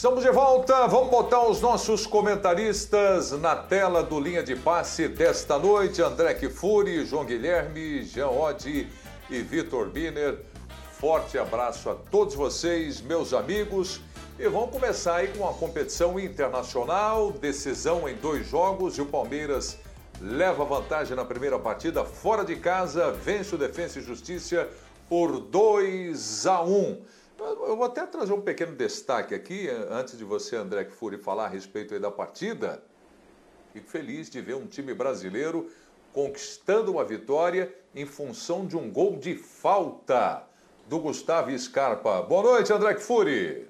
Estamos de volta, vamos botar os nossos comentaristas na tela do Linha de Passe desta noite. André Kifuri, João Guilherme, Jean Oddi e Vitor Biner. Forte abraço a todos vocês, meus amigos. E vamos começar aí com a competição internacional, decisão em dois jogos e o Palmeiras leva vantagem na primeira partida, fora de casa, vence o Defensa e Justiça por 2 a 1. Eu vou até trazer um pequeno destaque aqui, antes de você, André Kfouri, falar a respeito da partida. Fico feliz de ver um time brasileiro conquistando uma vitória em função de um gol de falta do Gustavo Scarpa. Boa noite, André Kfouri.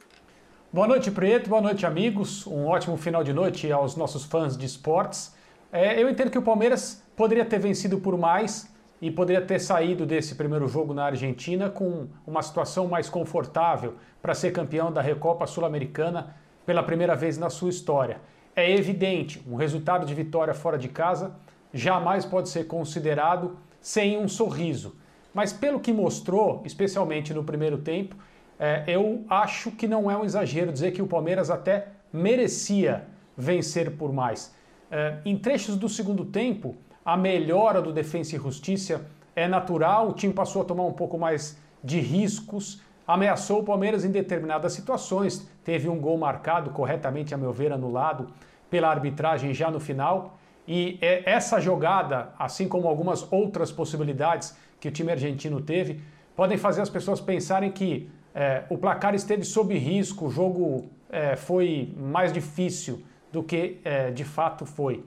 Boa noite, Preto. Boa noite, amigos. Um ótimo final de noite aos nossos fãs de esportes. É, eu entendo que o Palmeiras poderia ter vencido por mais e poderia ter saído desse primeiro jogo na Argentina com uma situação mais confortável para ser campeão da Recopa Sul-Americana pela primeira vez na sua história. É evidente, um resultado de vitória fora de casa jamais pode ser considerado sem um sorriso. Mas pelo que mostrou, especialmente no primeiro tempo, é, eu acho que não é um exagero dizer que o Palmeiras até merecia vencer por mais. É, em trechos do segundo tempo, a melhora do Defensa e Justiça é natural, o time passou a tomar um pouco mais de riscos, ameaçou o Palmeiras em determinadas situações, teve um gol marcado, corretamente a meu ver, anulado pela arbitragem já no final. E é, essa jogada, assim como algumas outras possibilidades que o time argentino teve, podem fazer as pessoas pensarem que é, o placar esteve sob risco, o jogo é, foi mais difícil do que é, de fato foi.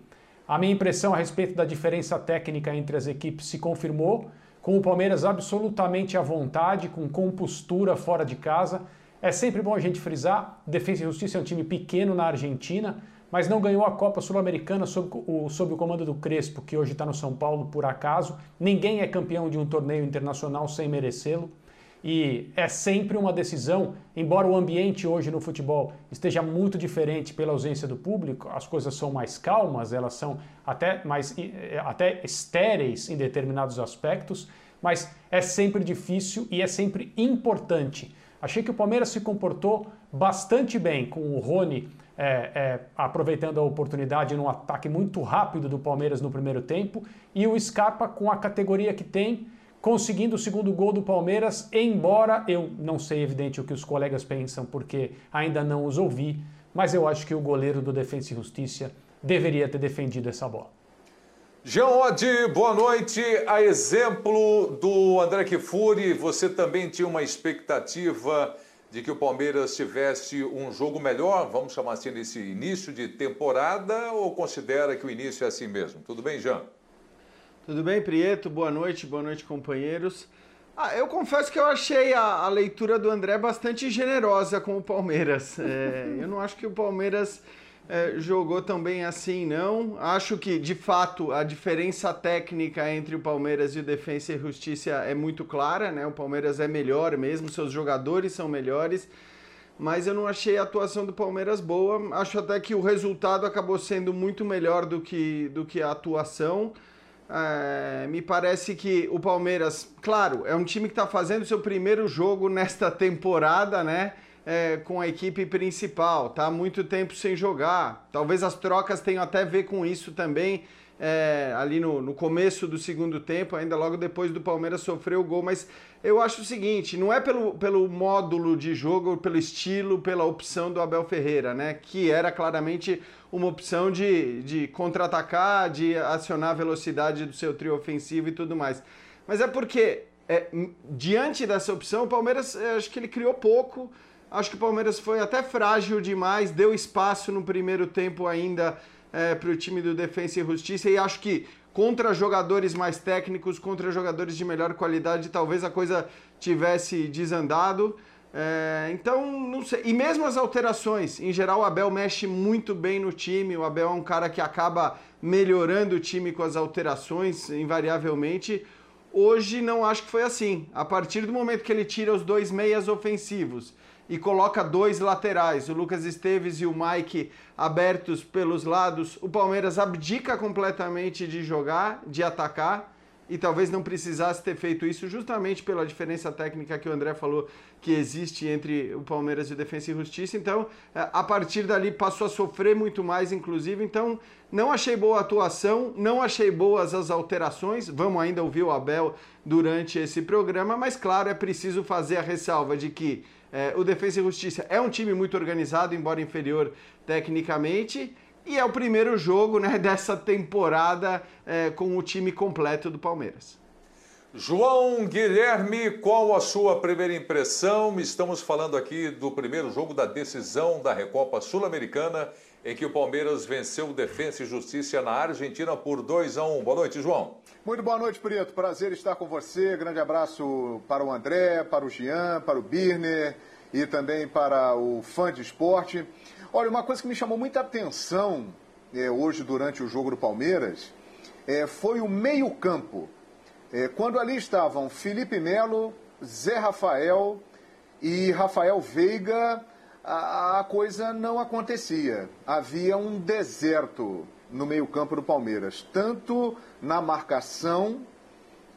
A minha impressão a respeito da diferença técnica entre as equipes se confirmou, com o Palmeiras absolutamente à vontade, com compostura fora de casa. É sempre bom a gente frisar: Defesa e Justiça é um time pequeno na Argentina, mas não ganhou a Copa Sul-Americana sob o, sob o comando do Crespo, que hoje está no São Paulo por acaso. Ninguém é campeão de um torneio internacional sem merecê-lo e é sempre uma decisão, embora o ambiente hoje no futebol esteja muito diferente pela ausência do público, as coisas são mais calmas, elas são até mais eh, até estéreis em determinados aspectos, mas é sempre difícil e é sempre importante. Achei que o Palmeiras se comportou bastante bem com o Rony é, é, aproveitando a oportunidade num ataque muito rápido do Palmeiras no primeiro tempo e o Scarpa com a categoria que tem conseguindo o segundo gol do Palmeiras, embora eu não sei evidente o que os colegas pensam, porque ainda não os ouvi, mas eu acho que o goleiro do Defensa e Justiça deveria ter defendido essa bola. Jean Oddi, boa noite. A exemplo do André Kifuri, você também tinha uma expectativa de que o Palmeiras tivesse um jogo melhor, vamos chamar assim, nesse início de temporada, ou considera que o início é assim mesmo? Tudo bem, Jean? Tudo bem, Prieto? Boa noite, boa noite, companheiros. Ah, eu confesso que eu achei a, a, leitura do André bastante generosa com o Palmeiras. É, eu não acho que o Palmeiras é, jogou tão bem assim, não. Acho que, de fato, a diferença técnica entre o Palmeiras e o Defensa e Justiça é muito clara, né? O Palmeiras é melhor mesmo, seus jogadores são melhores. Mas eu não achei a atuação do Palmeiras boa. Acho até que o resultado acabou sendo muito melhor do que, do que a atuação. É, me parece que o Palmeiras, claro, é um time que está fazendo seu primeiro jogo nesta temporada, né? É, com a equipe principal, tá muito tempo sem jogar. Talvez as trocas tenham até a ver com isso também é, ali no, no começo do segundo tempo, ainda logo depois do Palmeiras sofrer o gol. Mas eu acho o seguinte: não é pelo, pelo módulo de jogo, pelo estilo, pela opção do Abel Ferreira, né? Que era claramente uma opção de, de contra-atacar, de acionar a velocidade do seu trio ofensivo e tudo mais. Mas é porque, é, diante dessa opção, o Palmeiras, é, acho que ele criou pouco. Acho que o Palmeiras foi até frágil demais, deu espaço no primeiro tempo ainda é, para o time do Defensa e Justiça e acho que contra jogadores mais técnicos, contra jogadores de melhor qualidade, talvez a coisa tivesse desandado. É, então, não sei. E mesmo as alterações, em geral, o Abel mexe muito bem no time. O Abel é um cara que acaba melhorando o time com as alterações, invariavelmente. Hoje não acho que foi assim. A partir do momento que ele tira os dois meias ofensivos e coloca dois laterais, o Lucas Esteves e o Mike abertos pelos lados, o Palmeiras abdica completamente de jogar, de atacar. e talvez não precisasse ter feito isso justamente pela diferença técnica que o André falou que existe entre o Palmeiras e o Defensa e Justiça. Então, a partir dali passou a sofrer muito mais, inclusive. Então, não achei boa a atuação, não achei boas as alterações. Vamos ainda ouvir o Abel durante esse programa, mas claro, é preciso fazer a ressalva de que é, o Defensa e Justiça é um time muito organizado, embora inferior tecnicamente e é o primeiro jogo né, dessa temporada é, com o time completo do Palmeiras. João Guilherme, qual a sua primeira impressão? Estamos falando aqui do primeiro jogo da decisão da Recopa Sul-Americana, em que o Palmeiras venceu o Defensa e Justiça na Argentina por 2 a 1. Boa noite, João. Muito boa noite, Preto. Prazer estar com você. Grande abraço para o André, para o Jean, para o Birner e também para o fã de esporte. Olha, uma coisa que me chamou muita atenção é, hoje durante o jogo do Palmeiras é, foi o meio-campo. É, quando ali estavam Felipe Melo, Zé Rafael e Rafael Veiga, a, a coisa não acontecia. Havia um deserto no meio-campo do Palmeiras, tanto na marcação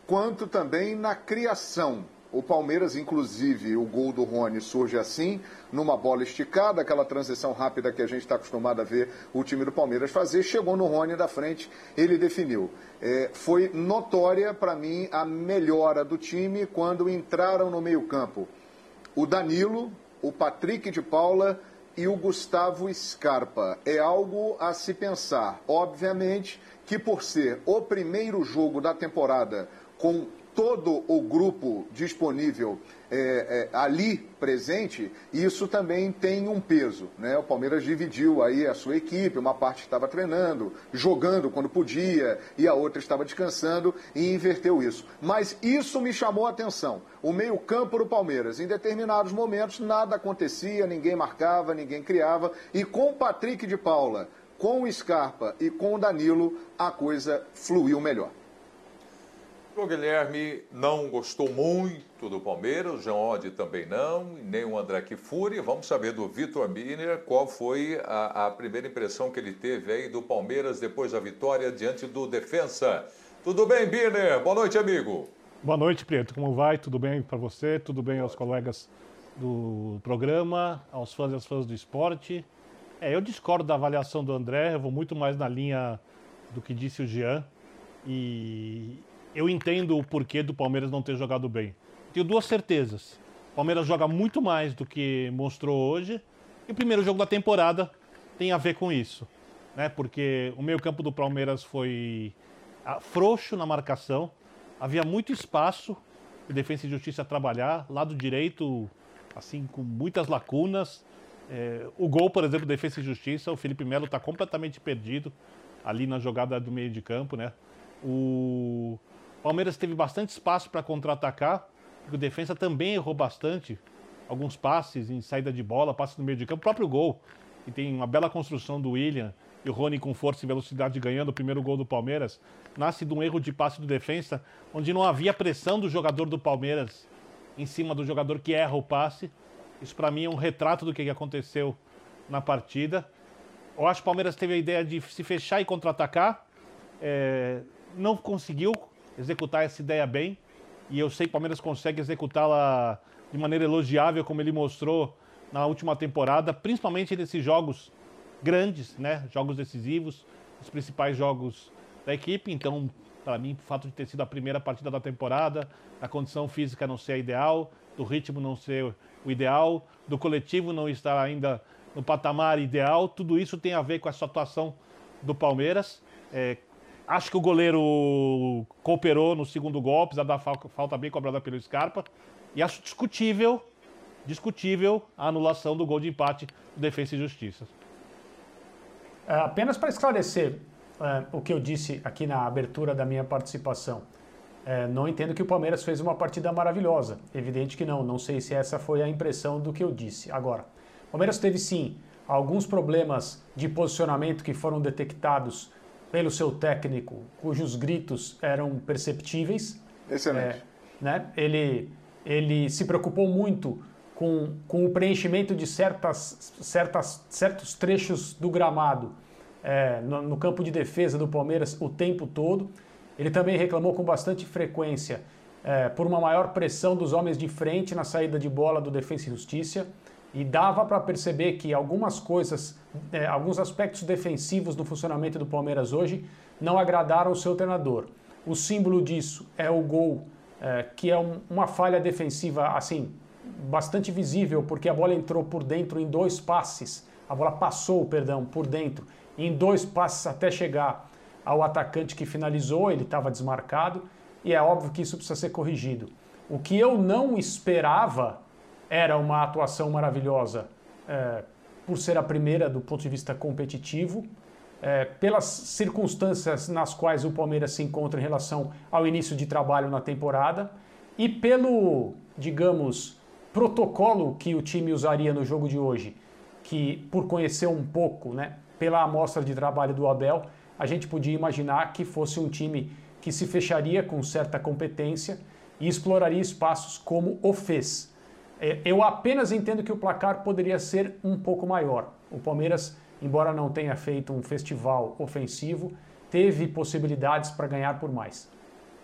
quanto também na criação. O Palmeiras, inclusive, o gol do Rony surge assim, numa bola esticada, aquela transição rápida que a gente está acostumado a ver o time do Palmeiras fazer. Chegou no Rony da frente, ele definiu. É, foi notória para mim a melhora do time quando entraram no meio-campo o Danilo, o Patrick de Paula e o Gustavo Scarpa. É algo a se pensar. Obviamente que por ser o primeiro jogo da temporada com todo o grupo disponível é, é, ali presente, isso também tem um peso. Né? O Palmeiras dividiu aí a sua equipe, uma parte estava treinando, jogando quando podia, e a outra estava descansando e inverteu isso. Mas isso me chamou a atenção. O meio-campo do Palmeiras, em determinados momentos, nada acontecia, ninguém marcava, ninguém criava, e com o Patrick de Paula, com o Scarpa e com o Danilo, a coisa fluiu melhor. O Guilherme não gostou muito do Palmeiras, o Jean Oddi também não, nem o André Kifuri. Vamos saber do Vitor Miner qual foi a, a, primeira impressão que ele teve aí do Palmeiras depois da vitória diante do Defensa. Tudo bem, Biner? Boa noite, amigo. Boa noite, Preto. Como vai? Tudo bem para você? Tudo bem aos colegas do programa, aos fãs e às fãs do esporte? É, eu discordo da avaliação do André, eu vou muito mais na linha do que disse o Jean. E eu entendo o porquê do Palmeiras não ter jogado bem. Tenho duas certezas. O Palmeiras joga muito mais do que mostrou hoje. E o primeiro jogo da temporada tem a ver com isso. Né? Porque o meio-campo do Palmeiras foi ah, frouxo na marcação. Havia muito espaço de Defesa e Justiça trabalhar. Lado direito, assim, com muitas lacunas. É, o gol, por exemplo, Defesa e Justiça, o Felipe Melo está completamente perdido ali na jogada do meio de campo, né? O Palmeiras teve bastante espaço para contra-atacar, o defensa também errou bastante alguns passes em saída de bola, passes no meio de campo, o próprio gol. E tem uma bela construção do William e o Rony com força e velocidade ganhando o primeiro gol do Palmeiras. Nasce de um erro de passe do defensa, onde não havia pressão do jogador do Palmeiras em cima do jogador que erra o passe. Isso para mim é um retrato do que aconteceu na partida. Eu acho que o Palmeiras teve a ideia de se fechar e contra-atacar. É, não conseguiu, executar essa ideia bem. E eu sei que o Palmeiras consegue executá-la de maneira elogiável, como ele mostrou na última temporada, principalmente nesses jogos grandes, né? Jogos decisivos, os principais jogos da equipe. Então, para mim, o fato de ter sido a primeira partida da temporada, a condição física não ser a ideal, do ritmo não ser o ideal, do coletivo não estar ainda no patamar ideal, tudo isso tem a ver com essa atuação do Palmeiras. É, Acho que o goleiro cooperou no segundo gol, apesar da falta bem cobrada pelo Scarpa. E acho discutível, discutível a anulação do gol de empate do Defesa e Justiça. É, apenas para esclarecer é, o que eu disse aqui na abertura da minha participação. É, não entendo que o Palmeiras fez uma partida maravilhosa. Evidente que não. Não sei se essa foi a impressão do que eu disse. Agora, o Palmeiras teve sim alguns problemas de posicionamento que foram detectados pelo seu técnico, cujos gritos eram perceptíveis. Excelente. É, né? ele, ele se preocupou muito com, com o preenchimento de certas, certas, certos trechos do gramado é, no, no, campo de defesa do Palmeiras o tempo todo. Ele também reclamou com bastante frequência é, por uma maior pressão dos homens de frente na saída de bola do Defensa e Justiça e dava para perceber que algumas coisas, é, alguns aspectos defensivos do funcionamento do Palmeiras hoje não agradaram o seu treinador. O símbolo disso é o gol, é, que é um, uma falha defensiva assim bastante visível, porque a bola entrou por dentro em dois passes, a bola passou, perdão, por dentro em dois passes até chegar ao atacante que finalizou, ele estava desmarcado e é óbvio que isso precisa ser corrigido. O que eu não esperava era uma atuação maravilhosa, é, por ser a primeira do ponto de vista competitivo, é, pelas circunstâncias nas quais o Palmeiras se encontra em relação ao início de trabalho na temporada e pelo, digamos, protocolo que o time usaria no jogo de hoje, que por conhecer um pouco, né, pela amostra de trabalho do Abel, a gente podia imaginar que fosse um time que se fecharia com certa competência e exploraria espaços como o fez. É, eu apenas entendo que o placar poderia ser um pouco maior. O Palmeiras, embora não tenha feito um festival ofensivo, teve possibilidades para ganhar por mais.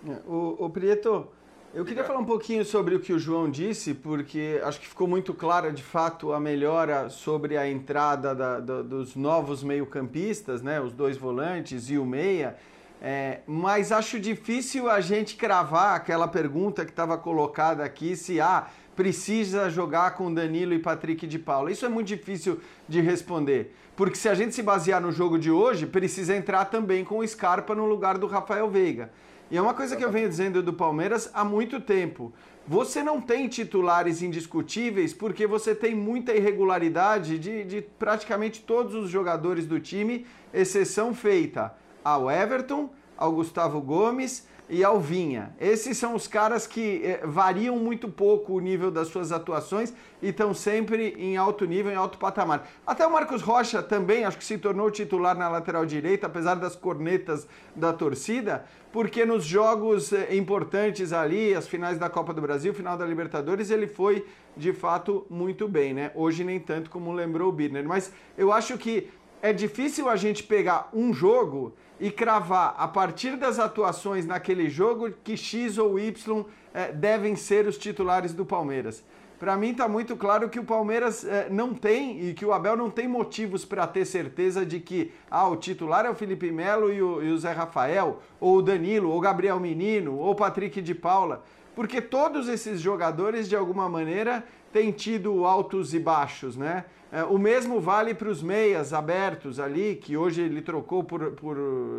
É, o, o Prieto, eu queria falar um pouquinho sobre o que o João disse, porque acho que ficou muito clara de fato a melhora sobre a entrada da, da, dos novos meio-campistas, né, os dois volantes e o meia. É, mas acho difícil a gente cravar aquela pergunta que estava colocada aqui, se ah, precisa jogar com Danilo e Patrick de Paula. Isso é muito difícil de responder. Porque se a gente se basear no jogo de hoje, precisa entrar também com o Scarpa no lugar do Rafael Veiga. E é uma coisa que eu venho dizendo do Palmeiras há muito tempo. Você não tem titulares indiscutíveis porque você tem muita irregularidade de, de praticamente todos os jogadores do time, exceção feita ao Everton, ao Gustavo Gomes e ao Vinha. Esses são os caras que eh, variam muito pouco o nível das suas atuações e estão sempre em alto nível, em alto patamar. Até o Marcos Rocha também, acho que se tornou titular na lateral direita, apesar das cornetas da torcida, porque nos jogos eh, importantes ali, as finais da Copa do Brasil, final da Libertadores, ele foi de fato muito bem, né? Hoje nem tanto como lembrou o Birner, mas eu acho que é difícil a gente pegar um jogo e cravar a partir das atuações naquele jogo que X ou Y é, devem ser os titulares do Palmeiras. Para mim está muito claro que o Palmeiras é, não tem e que o Abel não tem motivos para ter certeza de que ah, o titular é o Felipe Melo e o, e o Zé Rafael, ou o Danilo, ou o Gabriel Menino, ou o Patrick de Paula. Porque todos esses jogadores, de alguma maneira, têm tido altos e baixos, né? É, o mesmo vale para os meias abertos ali, que hoje ele trocou por, por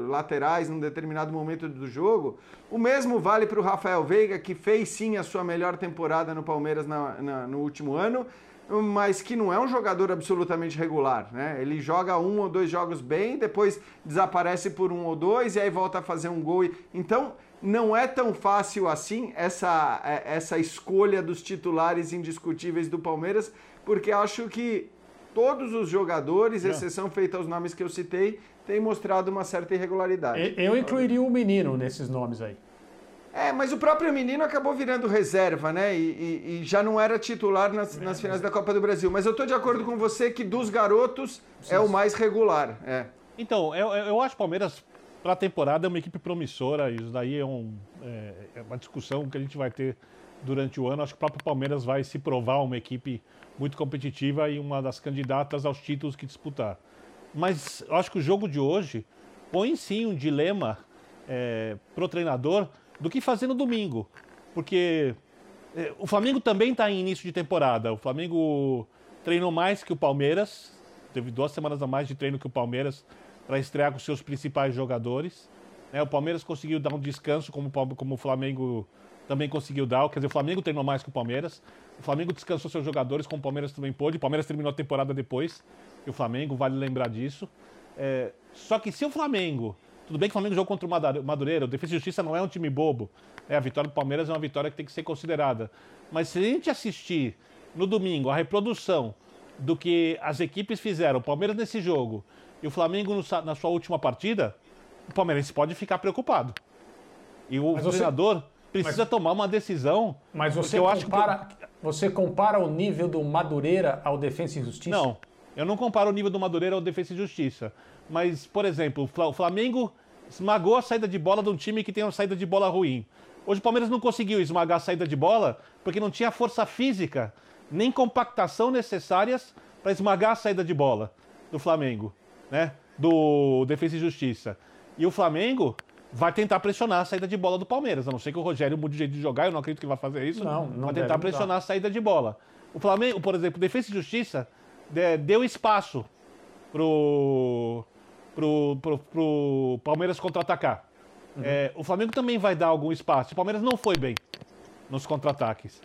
laterais num determinado momento do jogo. O mesmo vale para o Rafael Veiga, que fez sim a sua melhor temporada no Palmeiras na, na, no último ano, mas que não é um jogador absolutamente regular. Né? Ele joga um ou dois jogos bem, depois desaparece por um ou dois e aí volta a fazer um gol. Então não é tão fácil assim essa, é, essa escolha dos titulares indiscutíveis do Palmeiras, porque acho que todos os jogadores, exceção feita aos nomes que eu citei, têm mostrado uma certa irregularidade. Eu incluiria o menino nesses nomes aí. É, mas o próprio menino acabou virando reserva, né? E, e, e já não era titular nas, nas, finais da Copa do Brasil. Mas eu estou de acordo com você que dos garotos Sim. é o mais regular. É. Então, eu, eu acho que o Palmeiras, para a temporada, é uma equipe promissora. Isso daí é, um, é, é uma discussão que a gente vai ter durante o ano. Acho que o próprio Palmeiras vai se provar uma equipe muito competitiva e uma das candidatas aos títulos que disputar. Mas acho que o jogo de hoje põe sim um dilema é, pro treinador do que fazer no domingo. Porque é, o Flamengo também está em início de temporada. O Flamengo treinou mais que o Palmeiras, teve duas semanas a mais de treino que o Palmeiras para estrear com seus principais jogadores. É, o Palmeiras conseguiu dar um descanso, como, como o Flamengo também conseguiu dar. Quer dizer, o Flamengo treinou mais que o Palmeiras. O Flamengo descansou seus jogadores, como o Palmeiras também pôde. O Palmeiras terminou a temporada depois. E o Flamengo, vale lembrar disso. É, só que se o Flamengo. Tudo bem que o Flamengo jogou contra o Madureira, o Defesa e Justiça não é um time bobo. É, a vitória do Palmeiras é uma vitória que tem que ser considerada. Mas se a gente assistir no domingo a reprodução do que as equipes fizeram, o Palmeiras nesse jogo e o Flamengo na sua última partida, o Palmeiras pode ficar preocupado. E o Mas treinador você... precisa Mas... tomar uma decisão. Mas você compara, que... você compara o nível do Madureira ao Defensa e Justiça? Não, eu não comparo o nível do Madureira ao Defensa e Justiça. Mas, por exemplo, o Flamengo esmagou a saída de bola de um time que tem uma saída de bola ruim. Hoje o Palmeiras não conseguiu esmagar a saída de bola porque não tinha força física nem compactação necessárias para esmagar a saída de bola do Flamengo, né? Do Defesa e Justiça. E o Flamengo vai tentar pressionar a saída de bola do Palmeiras. A não ser que o Rogério mude de jeito de jogar, eu não acredito que vai fazer isso. Não, não Vai tentar pressionar a saída de bola. O Flamengo, por exemplo, Defesa e Justiça deu espaço pro, pro, pro, pro Palmeiras contra-atacar. Uhum. É, o Flamengo também vai dar algum espaço. O Palmeiras não foi bem nos contra-ataques.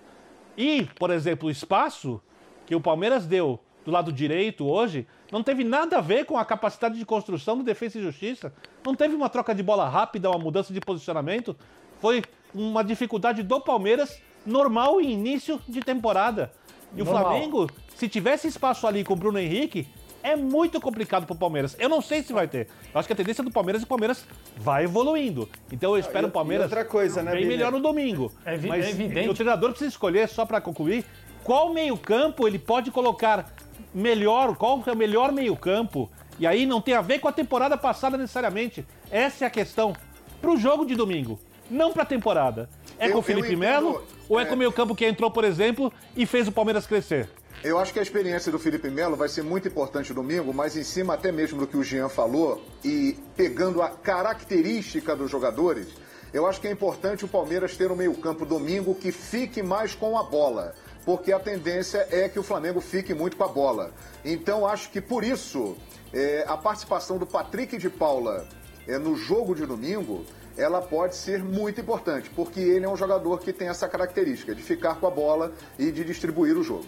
E, por exemplo, o espaço que o Palmeiras deu do lado direito hoje não teve nada a ver com a capacidade de construção do Defesa e Justiça. Não teve uma troca de bola rápida, uma mudança de posicionamento. Foi uma dificuldade do Palmeiras normal em início de temporada. E normal. o Flamengo, se tivesse espaço ali com o Bruno Henrique, é muito complicado pro Palmeiras. Eu não sei se vai ter. Eu acho que a tendência do Palmeiras é que o Palmeiras vai evoluindo. Então eu espero o Palmeiras outra coisa, né, bem melhor no domingo. É, Mas é evidente. o treinador precisa escolher, só para concluir, qual meio-campo ele pode colocar melhor, qual é o melhor meio-campo. E aí não tem a ver com a temporada passada necessariamente. Essa é a questão. Pro jogo de domingo, não pra temporada. É eu, com o Felipe Melo ou é, é com o meio-campo que entrou, por exemplo, e fez o Palmeiras crescer? Eu acho que a experiência do Felipe Melo vai ser muito importante domingo, mas em cima até mesmo do que o Jean falou e pegando a característica dos jogadores, eu acho que é importante o Palmeiras ter um meio-campo domingo que fique mais com a bola, porque a tendência é que o Flamengo fique muito com a bola. Então acho que por isso é, a participação do Patrick de Paula é, no jogo de domingo ela pode ser muito importante, porque ele é um jogador que tem essa característica de ficar com a bola e de distribuir o jogo.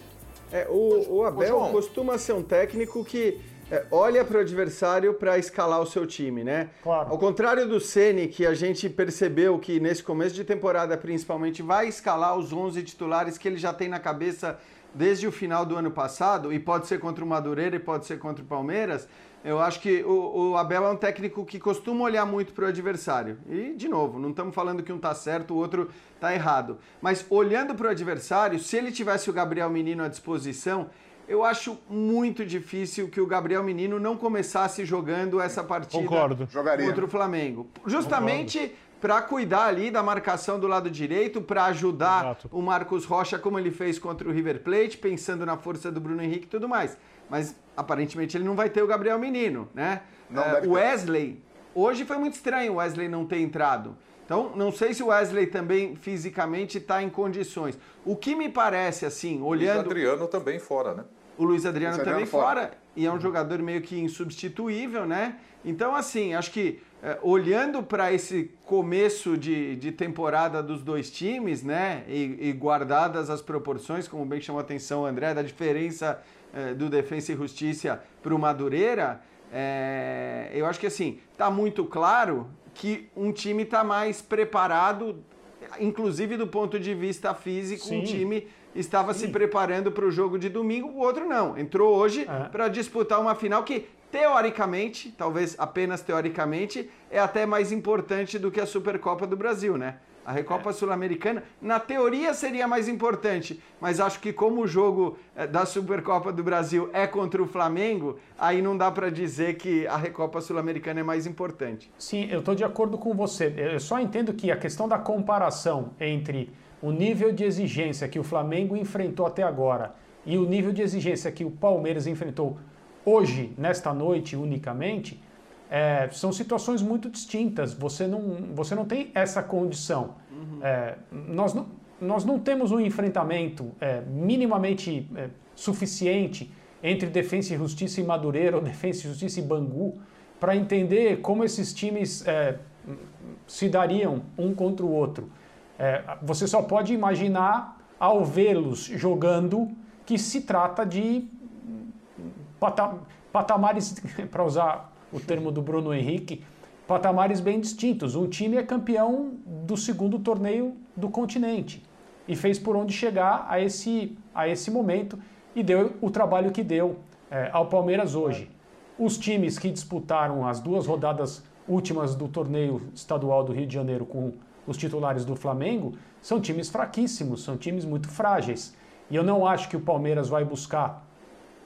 É, o, o Abel costuma ser um técnico que é, olha para o adversário para escalar o seu time, né? Claro. Ao contrário do Ceni, que a gente percebeu que nesse começo de temporada, principalmente, vai escalar os 11 titulares que ele já tem na cabeça desde o final do ano passado, e pode ser contra o Madureira e pode ser contra o Palmeiras. Eu acho que o, o Abel é um técnico que costuma olhar muito para o adversário. E, de novo, não estamos falando que um está certo, o outro está errado. Mas olhando para o adversário, se ele tivesse o Gabriel Menino à disposição, eu acho muito difícil que o Gabriel Menino não começasse jogando essa partida Concordo. contra o Flamengo. Justamente para cuidar ali da marcação do lado direito, para ajudar Exato. o Marcos Rocha, como ele fez contra o River Plate, pensando na força do Bruno Henrique e tudo mais mas aparentemente ele não vai ter o Gabriel Menino, né? Não é, o Wesley, hoje foi muito estranho o Wesley não ter entrado. Então, não sei se o Wesley também fisicamente está em condições. O que me parece, assim, olhando. O Luiz Adriano também fora, né? O Luiz Adriano, Luiz Adriano também fora. fora. E é um jogador meio que insubstituível, né? Então, assim, acho que é, olhando para esse começo de, de temporada dos dois times, né? E, e guardadas as proporções, como bem chamou a atenção o André, da diferença é, do Defensa e Justiça para o Madureira, é, eu acho que assim, está muito claro que um time está mais preparado, inclusive do ponto de vista físico, Sim. um time estava Sim. se preparando para o jogo de domingo, o outro não. Entrou hoje é. para disputar uma final que, teoricamente, talvez apenas teoricamente, é até mais importante do que a Supercopa do Brasil, né? A Recopa é. Sul-Americana, na teoria, seria mais importante, mas acho que como o jogo eh, da Supercopa do Brasil é contra o Flamengo, aí não dá para dizer que a Recopa Sul-Americana é mais importante. Sim, eu estou de acordo com você. Eu só entendo que a questão da comparação entre o nível de exigência que o Flamengo enfrentou até agora e o nível de exigência que o Palmeiras enfrentou hoje, nesta noite unicamente, é, são situações muito distintas. Você não, você não tem essa condição. Uhum. É, nós, não, nós não temos um enfrentamento é, minimamente é, suficiente entre Defensa e Justiça e Madureira ou Defensa e Justiça e Bangu para entender como esses times é, se dariam um contra o outro. É, você só pode imaginar ao vê-los jogando que se trata de patamares, para usar o termo do Bruno Henrique, patamares bem distintos. Um time é campeão do segundo torneio do continente e fez por onde chegar a esse, a esse momento e deu o trabalho que deu é, ao Palmeiras hoje. Os times que disputaram as duas rodadas últimas do torneio estadual do Rio de Janeiro com os titulares do Flamengo são times fraquíssimos, são times muito frágeis. E eu não acho que o Palmeiras vai buscar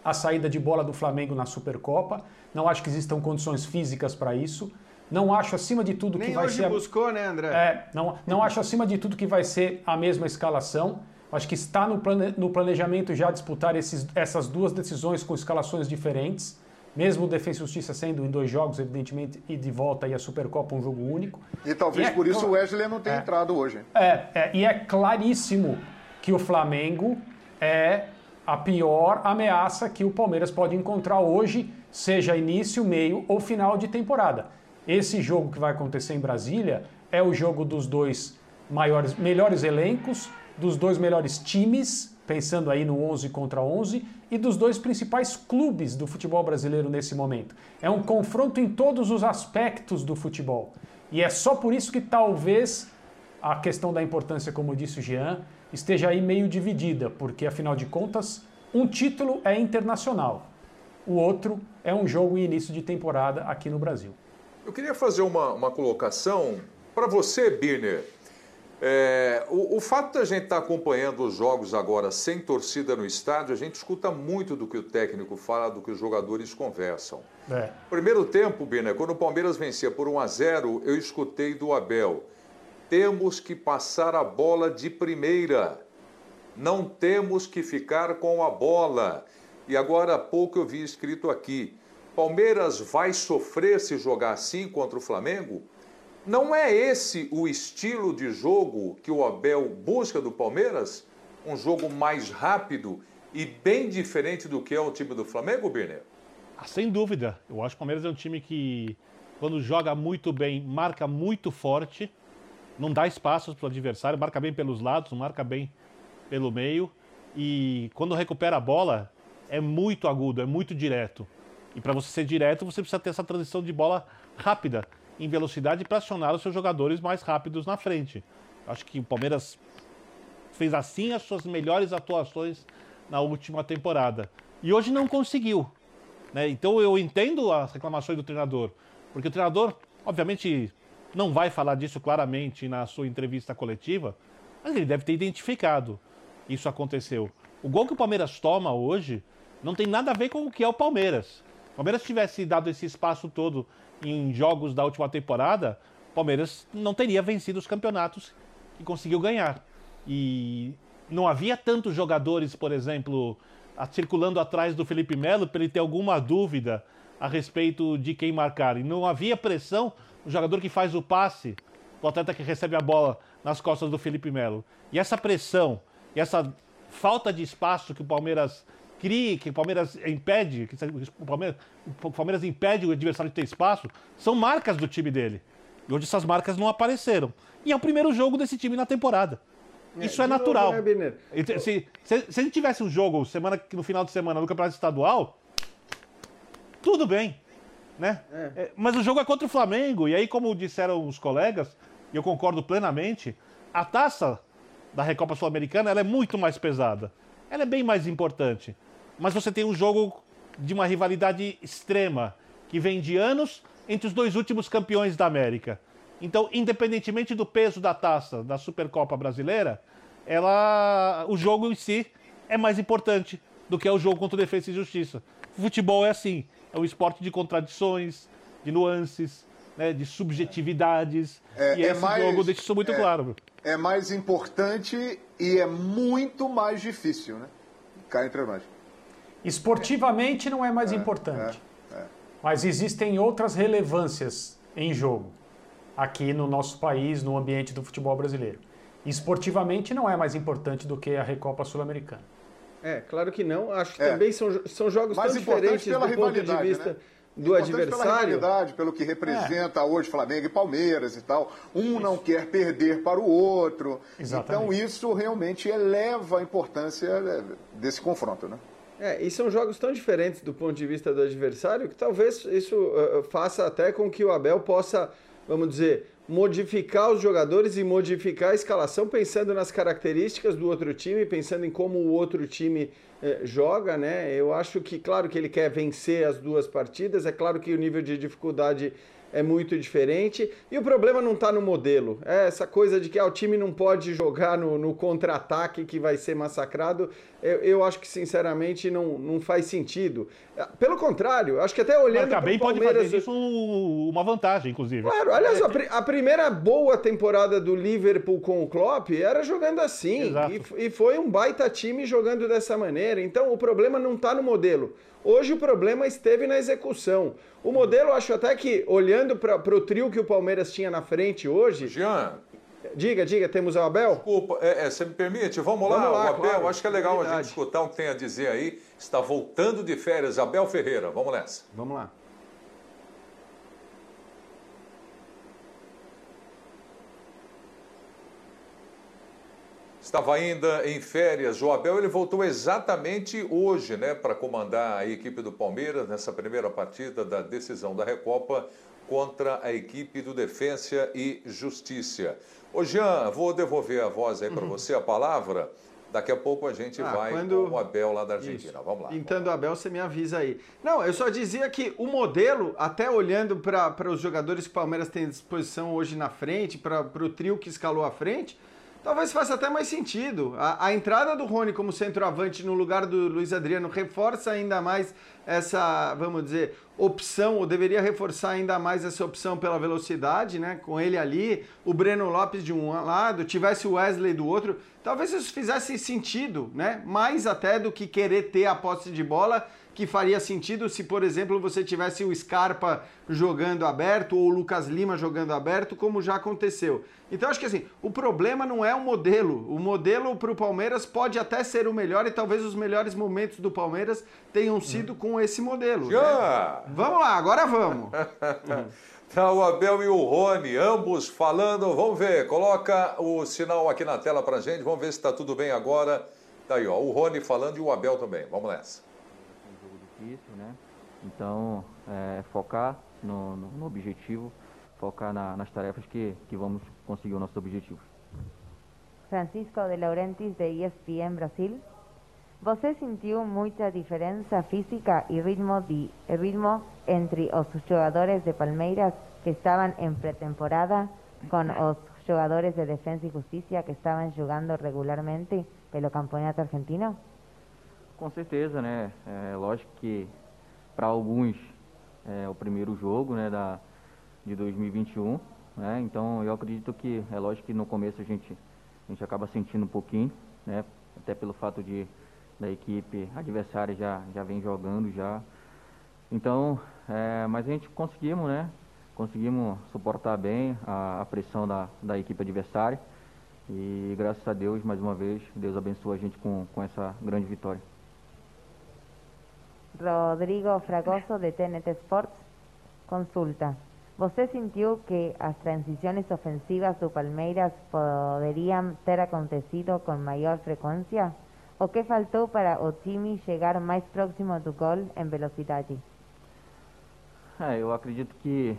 a saída de bola do Flamengo na Supercopa. Não acho que existam condições físicas para isso. Não acho acima de tudo Nem que vai hoje ser. buscou, né, André? É, não, não acho acima de tudo que vai ser a mesma escalação. Acho que está no, plane, no planejamento já disputar esses, essas duas decisões com escalações diferentes. Mesmo o Defesa e Justiça sendo em dois jogos, evidentemente, e de volta e a Supercopa um jogo único. E talvez E é por isso o Wesley não tenha É. entrado hoje. É, é, e é claríssimo que o Flamengo é a pior ameaça que o Palmeiras pode encontrar hoje, seja início, meio ou final de temporada. Esse jogo que vai acontecer em Brasília é o jogo dos dois maiores, melhores elencos, dos dois melhores times, pensando aí no 11 contra 11, e dos dois principais clubes do futebol brasileiro nesse momento. É um confronto em todos os aspectos do futebol. E é só por isso que talvez a questão da importância, como disse o Jean, esteja aí meio dividida, porque afinal de contas, um título é internacional, o outro é um jogo em início de temporada aqui no Brasil. Eu queria fazer uma, uma colocação para você, Birner. É, o, o fato da gente estar acompanhando os jogos agora sem torcida no estádio, a gente escuta muito do que o técnico fala, do que os jogadores conversam. É. Primeiro tempo, Birner, quando o Palmeiras vencia por 1 a 0, eu escutei do Abel: temos que passar a bola de primeira. Não temos que ficar com a bola. E agora há pouco eu vi escrito aqui: Palmeiras vai sofrer se jogar assim contra o Flamengo? Não é esse o estilo de jogo que o Abel busca do Palmeiras? Um jogo mais rápido e bem diferente do que é o time do Flamengo, Birner? Ah, sem dúvida. Eu acho que o Palmeiras é um time que, quando joga muito bem, marca muito forte, não dá espaços para o adversário, marca bem pelos lados, marca bem pelo meio. E quando recupera a bola, é muito agudo, é muito direto. E para você ser direto, você precisa ter essa transição de bola rápida, em velocidade, para acionar os seus jogadores mais rápidos na frente. Acho que o Palmeiras fez assim as suas melhores atuações na última temporada. E hoje não conseguiu. Né? Então eu entendo as reclamações do treinador, porque o treinador, obviamente, não vai falar disso claramente na sua entrevista coletiva, mas ele deve ter identificado isso aconteceu. O gol que o Palmeiras toma hoje não tem nada a ver com o que é o Palmeiras. O Palmeiras tivesse dado esse espaço todo em jogos da última temporada, o Palmeiras não teria vencido os campeonatos que conseguiu ganhar. E não havia tantos jogadores, por exemplo, circulando atrás do Felipe Melo para ele ter alguma dúvida a respeito de quem marcar. E não havia pressão o jogador que faz o passe, o atleta que recebe a bola nas costas do Felipe Melo. E essa pressão, e essa falta de espaço que o Palmeiras cria, que o Palmeiras impede, que o Palmeiras, o Palmeiras impede o adversário de ter espaço, são marcas do time dele. E hoje essas marcas não apareceram. E é o primeiro jogo desse time na temporada. Isso é, de novo, natural. né, Se, se, se a gente tivesse um jogo semana, no final de semana no Campeonato Estadual, tudo bem. Né? É, mas o jogo é contra o Flamengo, e aí, como disseram os colegas, e eu concordo plenamente, a taça da Recopa Sul-Americana ela é muito mais pesada. Ela é bem mais importante. Mas você tem um jogo de uma rivalidade extrema, que vem de anos entre os dois últimos campeões da América. Então, independentemente do peso da taça da Supercopa Brasileira, ela, o jogo em si é mais importante do que é o jogo contra o Defesa e Justiça. O futebol é assim, é um esporte de contradições, de nuances, né, de subjetividades. É- e é esse mais- jogo deixa isso muito é- claro. É mais importante e é muito mais difícil, né? Cá entre nós. Esportivamente não é mais importante, mas existem outras relevâncias em jogo aqui no nosso país, no ambiente do futebol brasileiro. Esportivamente não é mais importante do que a Recopa Sul-Americana. É, claro que não. Acho que É. também são, são jogos tão diferentes pela do ponto de rivalidade, vista né? do Pela adversário. rivalidade, pelo que representa hoje Flamengo e Palmeiras e tal. Um não quer perder para o outro. Exatamente. Então isso realmente eleva a importância é, desse confronto, né? É, e são jogos tão diferentes do ponto de vista do adversário que talvez isso uh, faça até com que o Abel possa, vamos dizer, modificar os jogadores e modificar a escalação pensando nas características do outro time, pensando em como o outro time eh, joga, né? Eu acho que, claro, que ele quer vencer as duas partidas, é claro que o nível de dificuldade é muito diferente. E o problema não está no modelo. É essa coisa de que ah, o time não pode jogar no, no contra-ataque que vai ser massacrado. Eu, eu, acho que, sinceramente, não, não faz sentido. Pelo contrário, acho que até olhando. Marcar bem pode fazer isso uma vantagem, inclusive. Claro, aliás, a, a, primeira boa temporada do Liverpool com o Klopp era jogando assim. E, e foi um baita time jogando dessa maneira. Então o problema não está no modelo. Hoje o problema esteve na execução. O modelo, acho até que, olhando para o trio que o Palmeiras tinha na frente hoje. Jean. Diga, diga, temos o Abel? Desculpa, é, é, você me permite? Vamos lá, vamos lá o Abel, claro. acho que é legal Verdade. a gente escutar o que tem a dizer aí. Está voltando de férias, Abel Ferreira. Vamos nessa. Vamos lá. Estava ainda em férias. O Abel ele voltou exatamente hoje, né, para comandar a equipe do Palmeiras nessa primeira partida da decisão da Recopa contra a equipe do Defensa e Justiça. Ô Jean, vou devolver a voz aí para uhum. você, a palavra. Daqui a pouco a gente ah, vai quando... com o Abel lá da Argentina. Isso. Vamos lá. Entendo o Abel, você me avisa aí. Não, eu só dizia que o modelo, até olhando para os jogadores que o Palmeiras tem à disposição hoje na frente, para o trio que escalou à frente, talvez faça até mais sentido. A, a, entrada do Rony como centroavante no lugar do Luiz Adriano reforça ainda mais essa, vamos dizer, opção, ou deveria reforçar ainda mais essa opção pela velocidade, né? Com ele ali, o Breno Lopes de um lado, tivesse o Wesley do outro. Talvez isso fizesse sentido, né? Mais até do que querer ter a posse de bola que faria sentido se, por exemplo, você tivesse o Scarpa jogando aberto ou o Lucas Lima jogando aberto, como já aconteceu. Então acho que assim, o problema não é o modelo. O modelo para o Palmeiras pode até ser o melhor e talvez os melhores momentos do Palmeiras tenham sido com esse modelo. Já! Né? Vamos lá, agora vamos. Tá o Abel e o Rony, ambos falando. Vamos ver, coloca o sinal aqui na tela pra gente, vamos ver se está tudo bem agora. Tá aí, ó, o Rony falando e o Abel também. Vamos nessa difícil, né? Então, é, focar no, no, no, objetivo, focar na, nas tarefas que, que vamos conseguir o nosso objetivo. Francisco de Laurentiis, de ESPN Brasil. Você sentiu muita diferença física e ritmo, de, ritmo entre os jogadores de Palmeiras que estavam em pré-temporada com os jogadores de Defensa e Justiça que estavam jogando regularmente pelo Campeonato Argentino? Com certeza, né? É lógico que para alguns é o primeiro jogo, né, da, de 2021, né? Então eu acredito que é lógico que no começo a gente a gente acaba sentindo um pouquinho, né? Até pelo fato de da equipe adversária já já vem jogando já. Então, é, mas a gente conseguimos, né? Conseguimos suportar bem a, a pressão da, da equipe adversária. E graças a Deus, mais uma vez, Deus abençoa a gente com, com essa grande vitória. Rodrigo Fragoso de TNT Sports consulta. ¿Você sintió que las transiciones ofensivas de Palmeiras podrían ter acontecido con mayor frecuencia? ¿O qué faltó para o time chegar mais próximo do gol em velocidade? É, eu acredito que,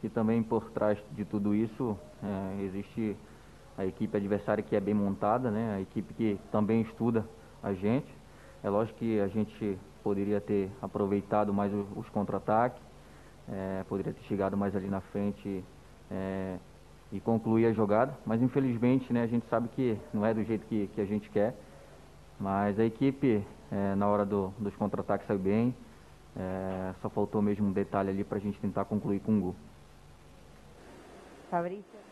que também por trás de tudo isso é, existe a equipe adversária que é bem montada, né? a equipe que também estuda a gente. É lógico que a gente poderia ter aproveitado mais os, contra-ataques, é, poderia ter chegado mais ali na frente é, e concluir a jogada, mas infelizmente né, a gente sabe que não é do jeito que, que a gente quer, mas a equipe é, na hora do, dos contra-ataques saiu bem, é, só faltou mesmo um detalhe ali para a gente tentar concluir com um gol. Fabrício.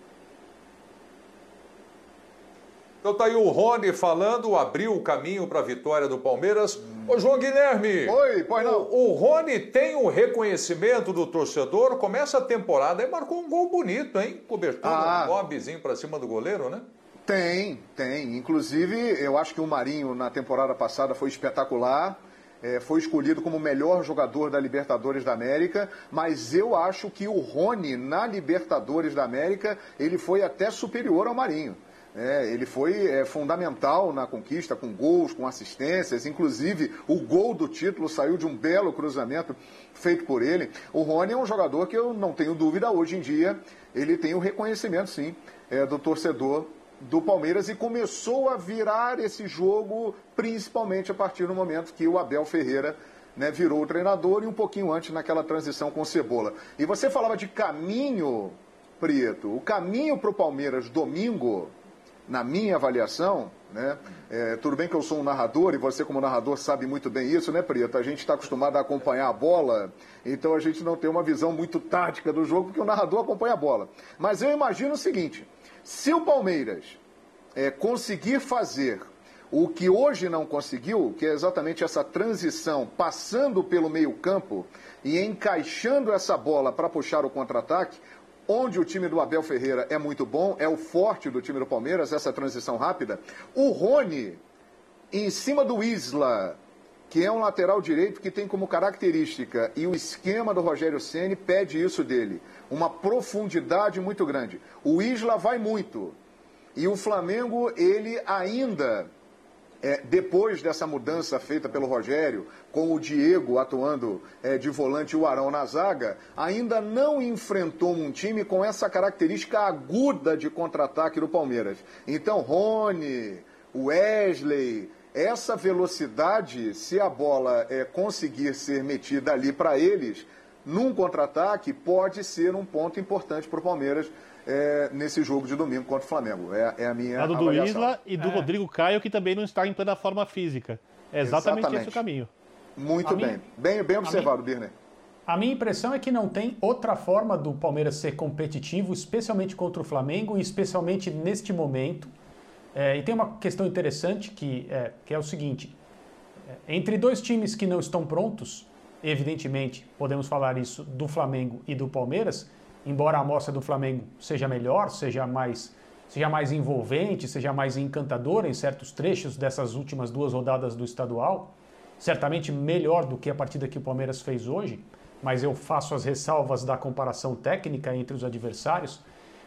Então tá aí o Rony falando, abriu o caminho para a vitória do Palmeiras. Ô João Guilherme. Oi, pois não. O, o Rony tem o reconhecimento do torcedor, começa a temporada e marcou um gol bonito, hein? Cobertura, ah. um lobbyzinho para cima do goleiro, né? Tem, tem. Inclusive, eu acho que o Marinho na temporada passada foi espetacular. É, foi escolhido como o melhor jogador da Libertadores da América, mas eu acho que o Rony na Libertadores da América ele foi até superior ao Marinho. É, ele foi é, fundamental na conquista, com gols, com assistências, inclusive o gol do título saiu de um belo cruzamento feito por ele. O Rony é um jogador que eu não tenho dúvida, hoje em dia, ele tem o reconhecimento, sim, é, do torcedor do Palmeiras e começou a virar esse jogo, principalmente a partir do momento que o Abel Ferreira né, virou o treinador e um pouquinho antes naquela transição com Cebola. E você falava de caminho, Prieto, o caminho para o Palmeiras domingo na minha avaliação, né? É, tudo bem que eu sou um narrador e você como narrador sabe muito bem isso, né, Preto? A gente está acostumado a acompanhar a bola, então a gente não tem uma visão muito tática do jogo porque o narrador acompanha a bola. Mas eu imagino o seguinte: se o Palmeiras é, conseguir fazer o que hoje não conseguiu, que é exatamente essa transição, passando pelo meio-campo e encaixando essa bola para puxar o contra-ataque, onde o time do Abel Ferreira é muito bom, é o forte do time do Palmeiras, essa transição rápida. O Rony, em cima do Isla, que é um lateral direito que tem como característica, e o esquema do Rogério Ceni pede isso dele, uma profundidade muito grande. O Isla vai muito. E o Flamengo, ele ainda é, depois dessa mudança feita pelo Rogério, com o Diego atuando é, de volante e o Arão na zaga, ainda não enfrentou um time com essa característica aguda de contra-ataque do Palmeiras. Então, Rony, Wesley, essa velocidade, se a bola é, conseguir ser metida ali para eles, num contra-ataque, pode ser um ponto importante para o Palmeiras é, nesse jogo de domingo contra o Flamengo. É, é a minha Lado do Isla e do é. Rodrigo Caio, que também não está em plena forma física. É exatamente, exatamente. esse o caminho. Muito a bem. Minha... bem. Bem observado, Birner. A minha impressão é que não tem outra forma do Palmeiras ser competitivo, especialmente contra o Flamengo e especialmente neste momento. É, e tem uma questão interessante que é, que é o seguinte: é, entre dois times que não estão prontos, evidentemente podemos falar isso do Flamengo e do Palmeiras, embora a amostra do Flamengo seja melhor, seja mais, seja mais envolvente, seja mais encantadora em certos trechos dessas últimas duas rodadas do estadual, certamente melhor do que a partida que o Palmeiras fez hoje, mas eu faço as ressalvas da comparação técnica entre os adversários.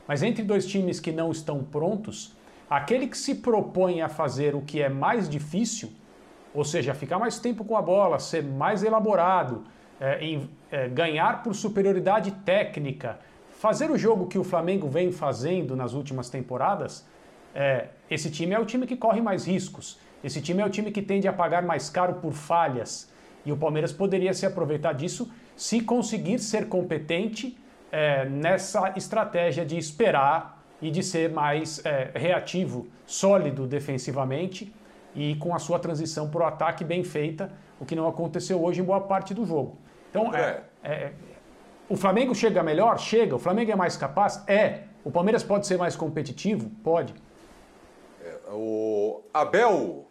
Mas entre dois times que não estão prontos, aquele que se propõe a fazer o que é mais difícil, ou seja, ficar mais tempo com a bola, ser mais elaborado, é, em, é, ganhar por superioridade técnica, fazer o jogo que o Flamengo vem fazendo nas últimas temporadas, é, esse time é o time que corre mais riscos. Esse time é o time que tende a pagar mais caro por falhas. E o Palmeiras poderia se aproveitar disso se conseguir ser competente é, nessa estratégia de esperar e de ser mais é, reativo, sólido defensivamente e com a sua transição para o ataque bem feita, o que não aconteceu hoje em boa parte do jogo. Então, é, é, é, o Flamengo chega melhor? Chega. O Flamengo é mais capaz? É. O Palmeiras pode ser mais competitivo? Pode. É, o Abel,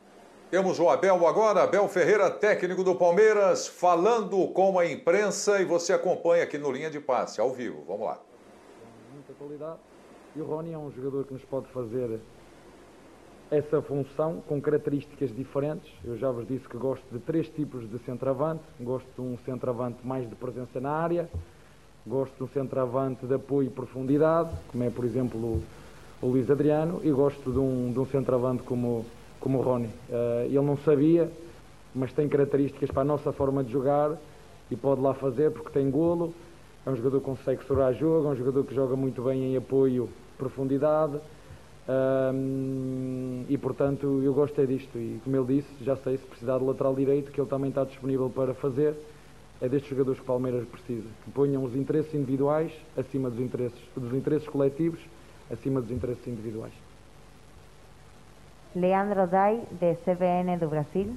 temos o Abel agora, Abel Ferreira, técnico do Palmeiras, falando com a imprensa e você acompanha aqui no Linha de Passe, ao vivo. Vamos lá. Muita qualidade. E o Rony é um jogador que nos pode fazer essa função com características diferentes. Eu já vos disse que gosto de três tipos de centroavante. Gosto de um centroavante mais de presença na área, gosto de um centroavante de apoio e profundidade, como é, por exemplo, o, o Luís Adriano, e gosto de um, de um centroavante como, como o Rony. Uh, ele não sabia, mas tem características para a nossa forma de jogar e pode lá fazer porque tem golo. É um jogador que consegue estourar jogo, é um jogador que joga muito bem em apoio, profundidade um, e portanto eu gostei disto e como ele disse, já sei se precisar de lateral direito, que ele também está disponível para fazer, é destes jogadores que o Palmeiras precisa, que ponham os interesses individuais acima dos interesses, dos interesses coletivos acima dos interesses individuais. Leandro Dai, de CBN do Brasil.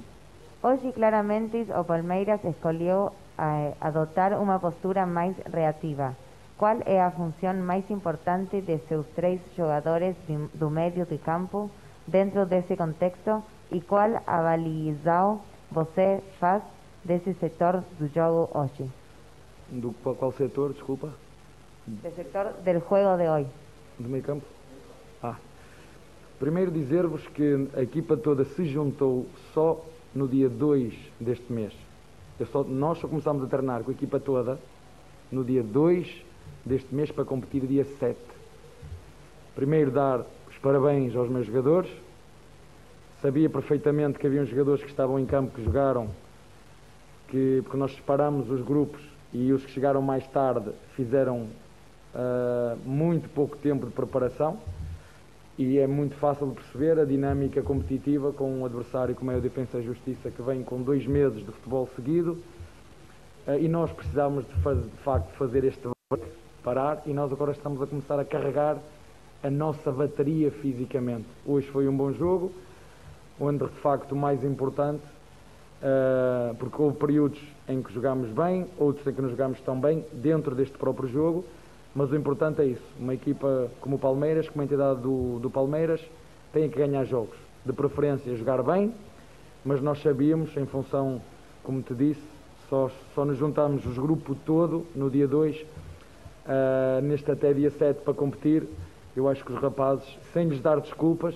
Hoje, claramente, o Palmeiras escolheu eh, adotar uma postura mais reativa. ¿Cuál es la función más importante de sus tres jugadores do medio de campo dentro de ese contexto ¿Y cuál avaliação você faz desse sector do jogo hoje? Do qual setor, desculpa? Do sector del juego de hoje. Do meio campo? Ah. Primeiro dizer-vos que a equipa toda se juntou só no dia 2 deste mês. Só, nós só começámos a treinar com a equipa toda no dia 2 deste mês para competir dia 7. Primeiro dar os parabéns aos meus jogadores. Sabia perfeitamente que havia jogadores que estavam em campo que jogaram, que, porque nós separamos os grupos e os que chegaram mais tarde fizeram uh, muito pouco tempo de preparação e é muito fácil de perceber a dinâmica competitiva com um adversário como é o Defensa Justiça que vem com dois meses de futebol seguido uh, e nós precisávamos de, de facto fazer este parar e nós agora estamos a começar a carregar a nossa bateria fisicamente. Hoje foi um bom jogo, onde de facto o mais importante, uh, porque houve períodos em que jogámos bem, outros em que não jogámos tão bem, dentro deste próprio jogo, mas o importante é isso. Uma equipa como o Palmeiras, como a entidade do, do Palmeiras, tem que ganhar jogos. De preferência jogar bem, mas nós sabíamos, em função, como te disse, só, só nos juntámos os grupo todo no dia 2, uh, neste até dia 7 para competir, eu acho que os rapazes, sem lhes dar desculpas,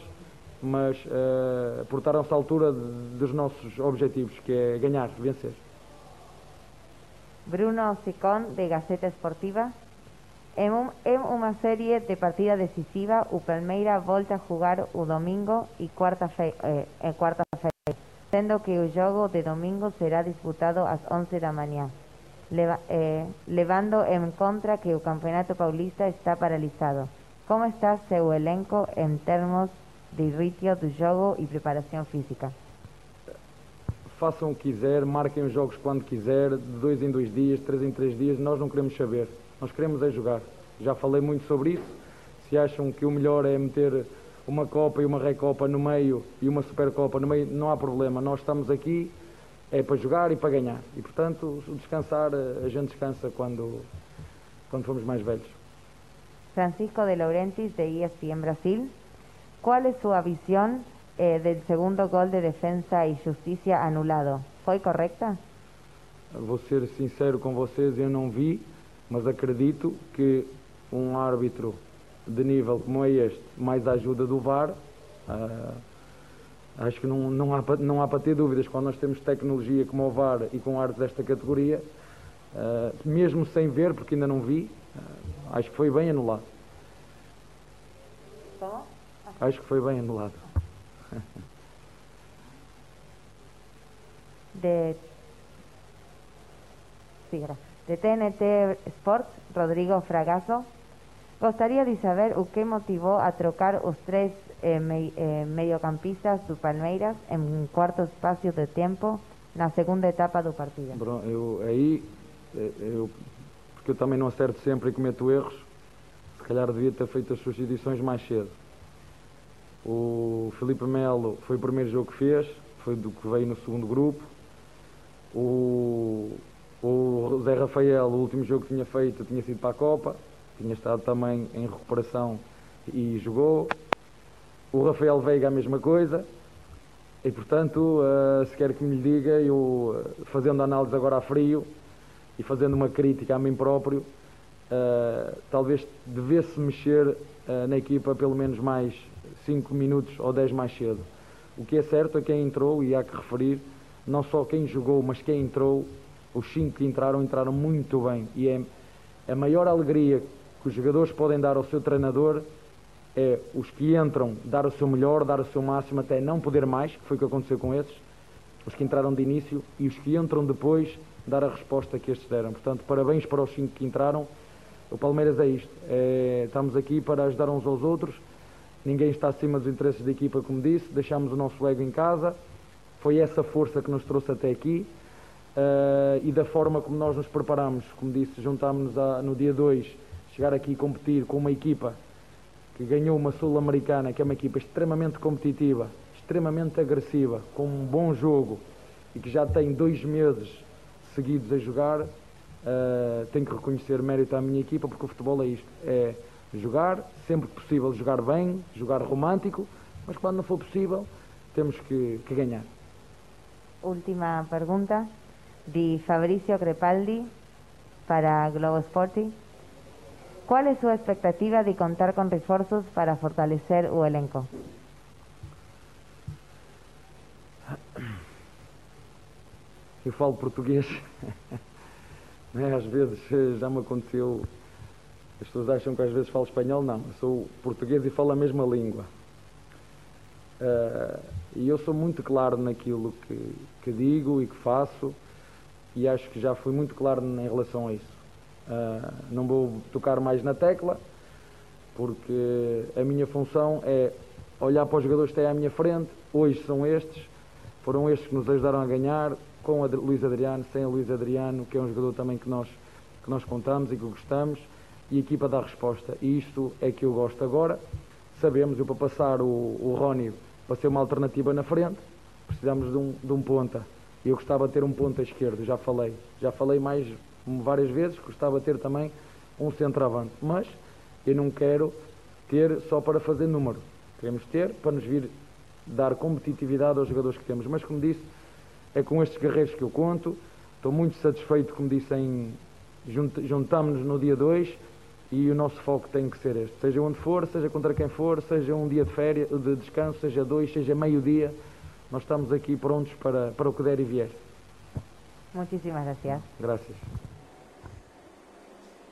mas uh, portaram-se à altura de, dos nossos objetivos, que é ganhar, vencer. Bruno Sicón, de Gaceta Esportiva. En, un, en uma série de partida decisiva, o Palmeira volta a jogar o domingo e quarta-feira, eh, quarta-feira, sendo que o jogo de domingo será disputado às 11 da manhã, leva, eh, levando em conta que o Campeonato Paulista está paralisado. Como está seu elenco em termos de ritmo do jogo e preparação física? Façam o que quiser, marquem os jogos quando quiser, de dois em dois dias, três em três dias, nós não queremos saber. Nós queremos é jogar. Já falei muito sobre isso. Se acham que o melhor é meter uma Copa e uma Recopa no meio e uma Supercopa no meio, não há problema. Nós estamos aqui é para jogar e para ganhar. E, portanto, descansar, a gente descansa quando, quando formos mais velhos. Francisco de Laurentiis, de ESPN Brasil. ¿Cuál es su visión eh, del segundo gol de defensa e justiça anulado? Foi correta? Vou ser sincero com vocês, eu não vi, mas acredito que um árbitro de nível como é este, mais a ajuda do VAR, uh, acho que não, não, há, não há para ter dúvidas. Quando nós temos tecnologia como o VAR e com árbitros desta categoria, uh, mesmo sem ver, porque ainda não vi, uh, acho que foi bem anulado. Acho que foi bem anulado. De, de TNT Sports, Rodrigo Fragasso. Gostaria de saber o que motivou a trocar os três eh, me, eh, do Palmeiras em quarto espaço de tempo na segunda etapa do partido. Eu, aí, eh, eu, porque eu também não acerto sempre e cometo erros, se calhar devia ter feito as substituições mais cedo. O Felipe Melo foi o primeiro jogo que fez, foi do que veio no segundo grupo. O, o Zé Rafael, o último jogo que tinha feito, tinha sido para a Copa, tinha estado também em recuperação e jogou. O Rafael Veiga a mesma coisa. E portanto, uh, se quer que me diga, eu uh, fazendo análise agora a frio e fazendo uma crítica a mim próprio, uh, talvez devesse mexer na equipa pelo menos mais 5 minutos ou 10 mais cedo. O que é certo é quem entrou, e há que referir, não só quem jogou, mas quem entrou, os 5 que entraram, entraram muito bem. E é a maior alegria que os jogadores podem dar ao seu treinador é os que entram dar o seu melhor, dar o seu máximo até não poder mais, que foi o que aconteceu com esses, os que entraram de início, e os que entram depois dar a resposta que estes deram. Portanto, parabéns para os cinco que entraram. O Palmeiras é isto. É, estamos aqui para ajudar uns aos outros ninguém está acima dos interesses da equipa, como disse, deixámos o nosso ego em casa, foi essa força que nos trouxe até aqui uh, e da forma como nós nos preparamos, como disse, juntámos-nos no dia 2, chegar aqui e competir com uma equipa que ganhou uma Sul-Americana, que é uma equipa extremamente competitiva, extremamente agressiva, com um bom jogo e que já tem dois meses seguidos a jogar, uh, tenho que reconhecer mérito à minha equipa, porque o futebol é isto, é jogar, sempre que possível jogar bem, jogar romântico, mas quando não for possível, temos que, que ganhar. Última pergunta de Fabrício Crepaldi para Globo Esporte. ¿Cuál es su expectativa de contar con refuerzos para fortalecer o elenco? Eu falo português, né? às vezes já me aconteceu As pessoas acham que às vezes falo espanhol, não. Eu sou português e falo a mesma língua. Uh, e eu sou muito claro naquilo que, que, digo e que faço e acho que já fui muito claro em relação a isso. Uh, não vou tocar mais na tecla, porque a minha função é olhar para os jogadores que têm à minha frente, hoje são estes, foram estes que nos ajudaram a ganhar, com o Luís Adriano, sem o Luís Adriano, que é um jogador também que nós, que nós contamos e que gostamos, e a equipa dá resposta. E isto é que eu gosto agora. Sabemos, eu para passar o, o Rony para ser uma alternativa na frente, precisamos de um, de um ponta. Eu gostava de ter um ponta esquerdo, já falei. Já falei mais várias vezes, gostava de ter também um centroavante. Mas eu não quero ter só para fazer número. Queremos ter para nos vir dar competitividade aos jogadores que temos. Mas, como disse, é com estes guerreiros que eu conto. Estou muito satisfeito, como disse, em juntamos-nos no dia 2 e o nosso foco tem que ser este. Seja onde for, seja contra quem for, seja um dia de férias, de descanso, seja dois, seja meio-dia, nós estamos aqui prontos para, para o que der e vier. Muchísimas gracias. Gracias.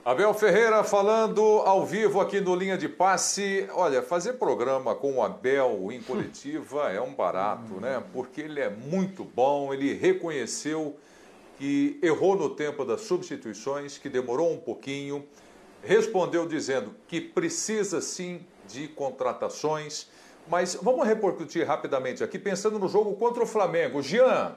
Abel Ferreira falando ao vivo aqui no Linha de Passe. Olha, fazer programa com o Abel em coletiva é um barato, né? Porque ele é muito bom, ele reconheceu que errou no tempo das substituições, que demorou um pouquinho, respondeu dizendo que precisa sim de contratações. Mas vamos repercutir rapidamente aqui, pensando no jogo contra o Flamengo. Jean,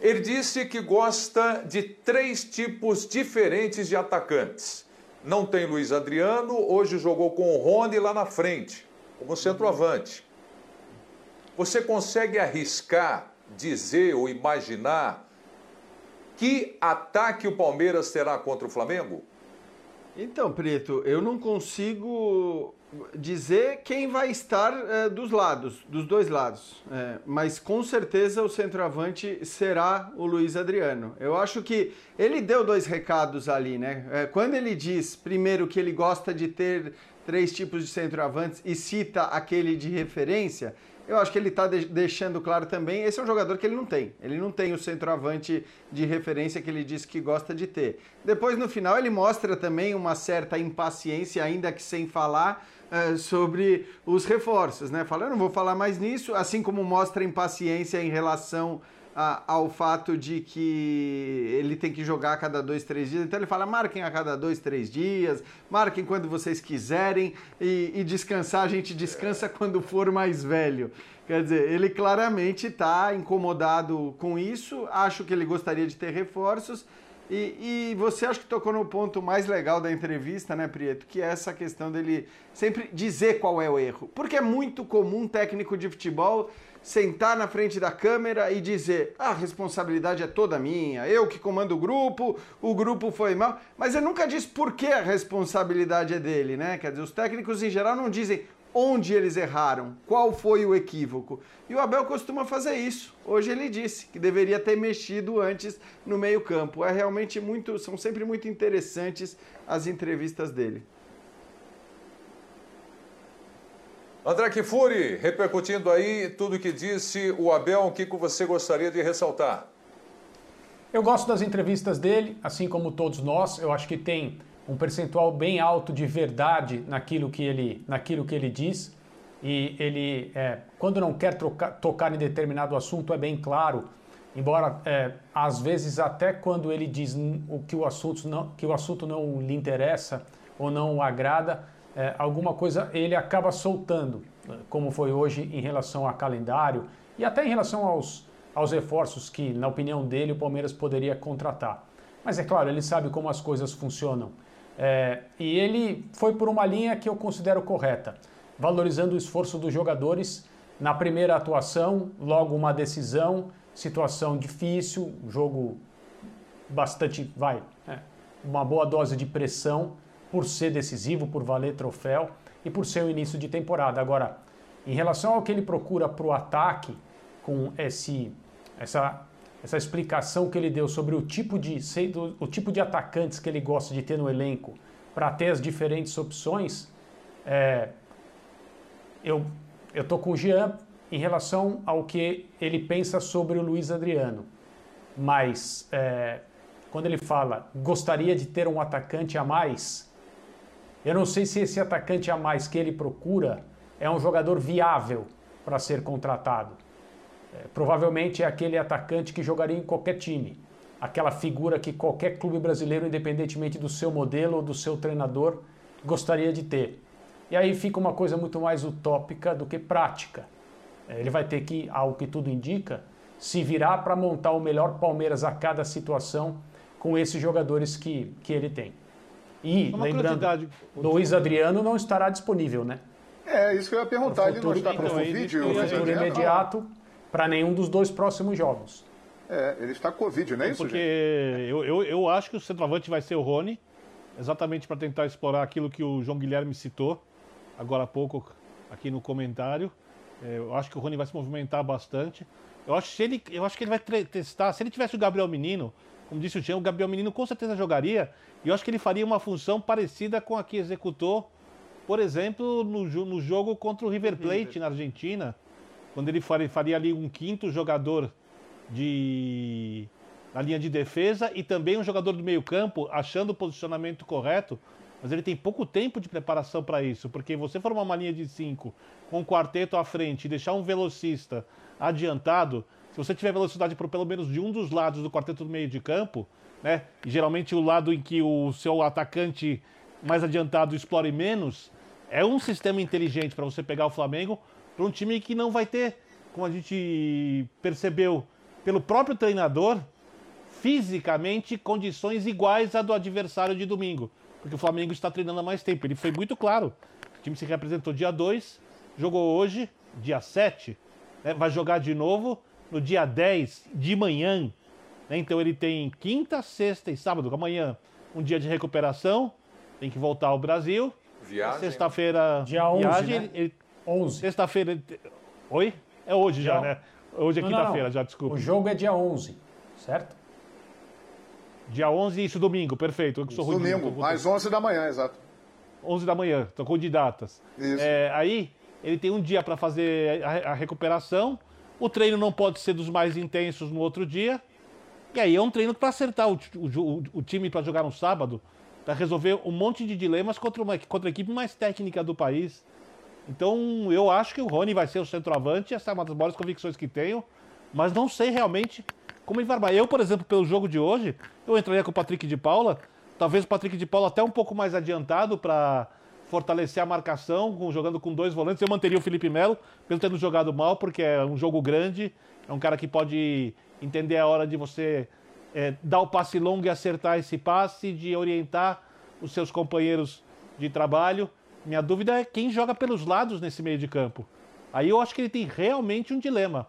ele disse que gosta de três tipos diferentes de atacantes. Não tem Luiz Adriano, hoje jogou com o Rony lá na frente, como centroavante. Você consegue arriscar, dizer ou imaginar que ataque o Palmeiras terá contra o Flamengo? Então, Preto, eu não consigo dizer quem vai estar é, dos lados, dos dois lados. É, mas com certeza o centroavante será o Luiz Adriano. Eu acho que ele deu dois recados ali, né? É, quando ele diz, primeiro, que ele gosta de ter três tipos de centroavantes e cita aquele de referência, eu acho que ele está de deixando claro também, esse é um jogador que ele não tem. Ele não tem o centroavante de referência que ele disse que gosta de ter. Depois, no final, ele mostra também uma certa impaciência, ainda que sem falar, uh, sobre os reforços, né? Fala, eu não vou falar mais nisso, assim como mostra impaciência em relação a, ao fato de que ele tem que jogar a cada dois, três dias. Então ele fala: marquem a cada dois, três dias, marquem quando vocês quiserem e, e descansar, a gente descansa quando for mais velho. Quer dizer, ele claramente está incomodado com isso, acho que ele gostaria de ter reforços. E, e, você acha que tocou no ponto mais legal da entrevista, né, Prieto? Que é essa questão dele sempre dizer qual é o erro. Porque é muito comum um técnico de futebol sentar na frente da câmera e dizer: ah, a responsabilidade é toda minha, eu que comando o grupo, o grupo foi mal. Mas ele nunca diz por que a responsabilidade é dele, né? Quer dizer, os técnicos em geral não dizem onde eles erraram, qual foi o equívoco. E o Abel costuma fazer isso. Hoje ele disse que deveria ter mexido antes no meio-campo. É realmente muito, são sempre muito interessantes as entrevistas dele. André Kifuri, repercutindo aí tudo que disse o Abel, o que você gostaria de ressaltar? Eu gosto das entrevistas dele, assim como todos nós. Eu acho que tem um percentual bem alto de verdade naquilo que ele, naquilo que ele diz. E ele, é, quando não quer trocar, tocar em determinado assunto, é bem claro. Embora, é, às vezes, até quando ele diz o que o assunto não, que o assunto não lhe interessa ou não o agrada, é, alguma coisa ele acaba soltando, como foi hoje em relação a calendário e até em relação aos, aos reforços que, na opinião dele, o Palmeiras poderia contratar. Mas é claro, ele sabe como as coisas funcionam. É, e ele foi por uma linha que eu considero correta, valorizando o esforço dos jogadores na primeira atuação, logo uma decisão, situação difícil, jogo bastante, vai, é, uma boa dose de pressão por ser decisivo, por valer troféu e por ser o início de temporada. Agora, em relação ao que ele procura para o ataque, com esse, essa, essa explicação que ele deu sobre o tipo, de, o tipo de atacantes que ele gosta de ter no elenco para ter as diferentes opções, é, eu estou com o Jean em relação ao que ele pensa sobre o Luiz Adriano. Mas é, quando ele fala gostaria de ter um atacante a mais, Eu não sei se esse atacante a mais que ele procura é um jogador viável para ser contratado. É, provavelmente é aquele atacante que jogaria em qualquer time. Aquela figura que qualquer clube brasileiro, independentemente do seu modelo ou do seu treinador, gostaria de ter. E aí fica uma coisa muito mais utópica do que prática. É, ele vai ter que, ao que tudo indica, se virar para montar o melhor Palmeiras a cada situação com esses jogadores que, que ele tem. E, uma lembrando, Luiz Adriano não estará disponível, né? É, isso que eu ia perguntar. Futuro, ele não está com então, Covid? Ele, o futuro imediato para nenhum dos dois próximos jogos. É, ele está com Covid, não é, é isso, Porque eu, eu, eu acho que o centroavante vai ser o Rony, exatamente para tentar explorar aquilo que o João Guilherme citou agora há pouco aqui no comentário. É, eu acho que o Rony vai se movimentar bastante. Eu acho que ele, eu acho que ele vai testar. Se ele tivesse o Gabriel Menino, como disse o Jean, o Gabriel Menino com certeza jogaria. E eu acho que ele faria uma função parecida com a que executou, por exemplo, no, no jogo contra o River Plate na Argentina, quando ele faria, faria ali um quinto jogador de na linha de defesa e também um jogador do meio campo achando o posicionamento correto. Mas ele tem pouco tempo de preparação para isso, porque você formar uma linha de cinco com um quarteto à frente e deixar um velocista adiantado, se você tiver velocidade por pelo menos de um dos lados do quarteto do meio de campo, né? E geralmente o lado em que o seu atacante mais adiantado explore menos, é um sistema inteligente para você pegar o Flamengo para um time que não vai ter, como a gente percebeu pelo próprio treinador, fisicamente condições iguais à do adversário de domingo porque o Flamengo está treinando há mais tempo. Ele foi muito claro. O time se representou dia 2, jogou hoje, dia 7, né, vai jogar de novo no dia 10 de manhã. Né, então ele tem quinta, sexta e sábado, amanhã, um dia de recuperação, tem que voltar ao Brasil. Viagem. Sexta-feira, dia 11, viagem. Né? Ele, 11. Sexta-feira. Oi? É hoje já, já né? Hoje é quinta-feira, já, desculpa. O jogo é dia 11, certo? Dia 11, isso, domingo, perfeito. Eu sou domingo, ruim, às 11 da manhã, exato. 11 da manhã, tocou de datas. Isso. É, aí, ele tem um dia para fazer a, a, recuperação. O treino não pode ser dos mais intensos no outro dia. E aí é um treino para acertar o, o, o time para jogar no sábado, para resolver um monte de dilemas contra, uma, contra a equipe mais técnica do país. Então, eu acho que o Rony vai ser o centroavante, essa é uma das maiores convicções que tenho, mas não sei realmente como ele vai armar. Eu, por exemplo, pelo jogo de hoje, eu entraria com o Patrick de Paula. Talvez o Patrick de Paula até um pouco mais adiantado para fortalecer a marcação, com, jogando com dois volantes. Eu manteria o Felipe Melo, mesmo tendo jogado mal, porque é um jogo grande. É um cara que pode entender a hora de você é, dar o passe longo e acertar esse passe, de orientar os seus companheiros de trabalho. Minha dúvida é quem joga pelos lados nesse meio de campo. Aí eu acho que ele tem realmente um dilema,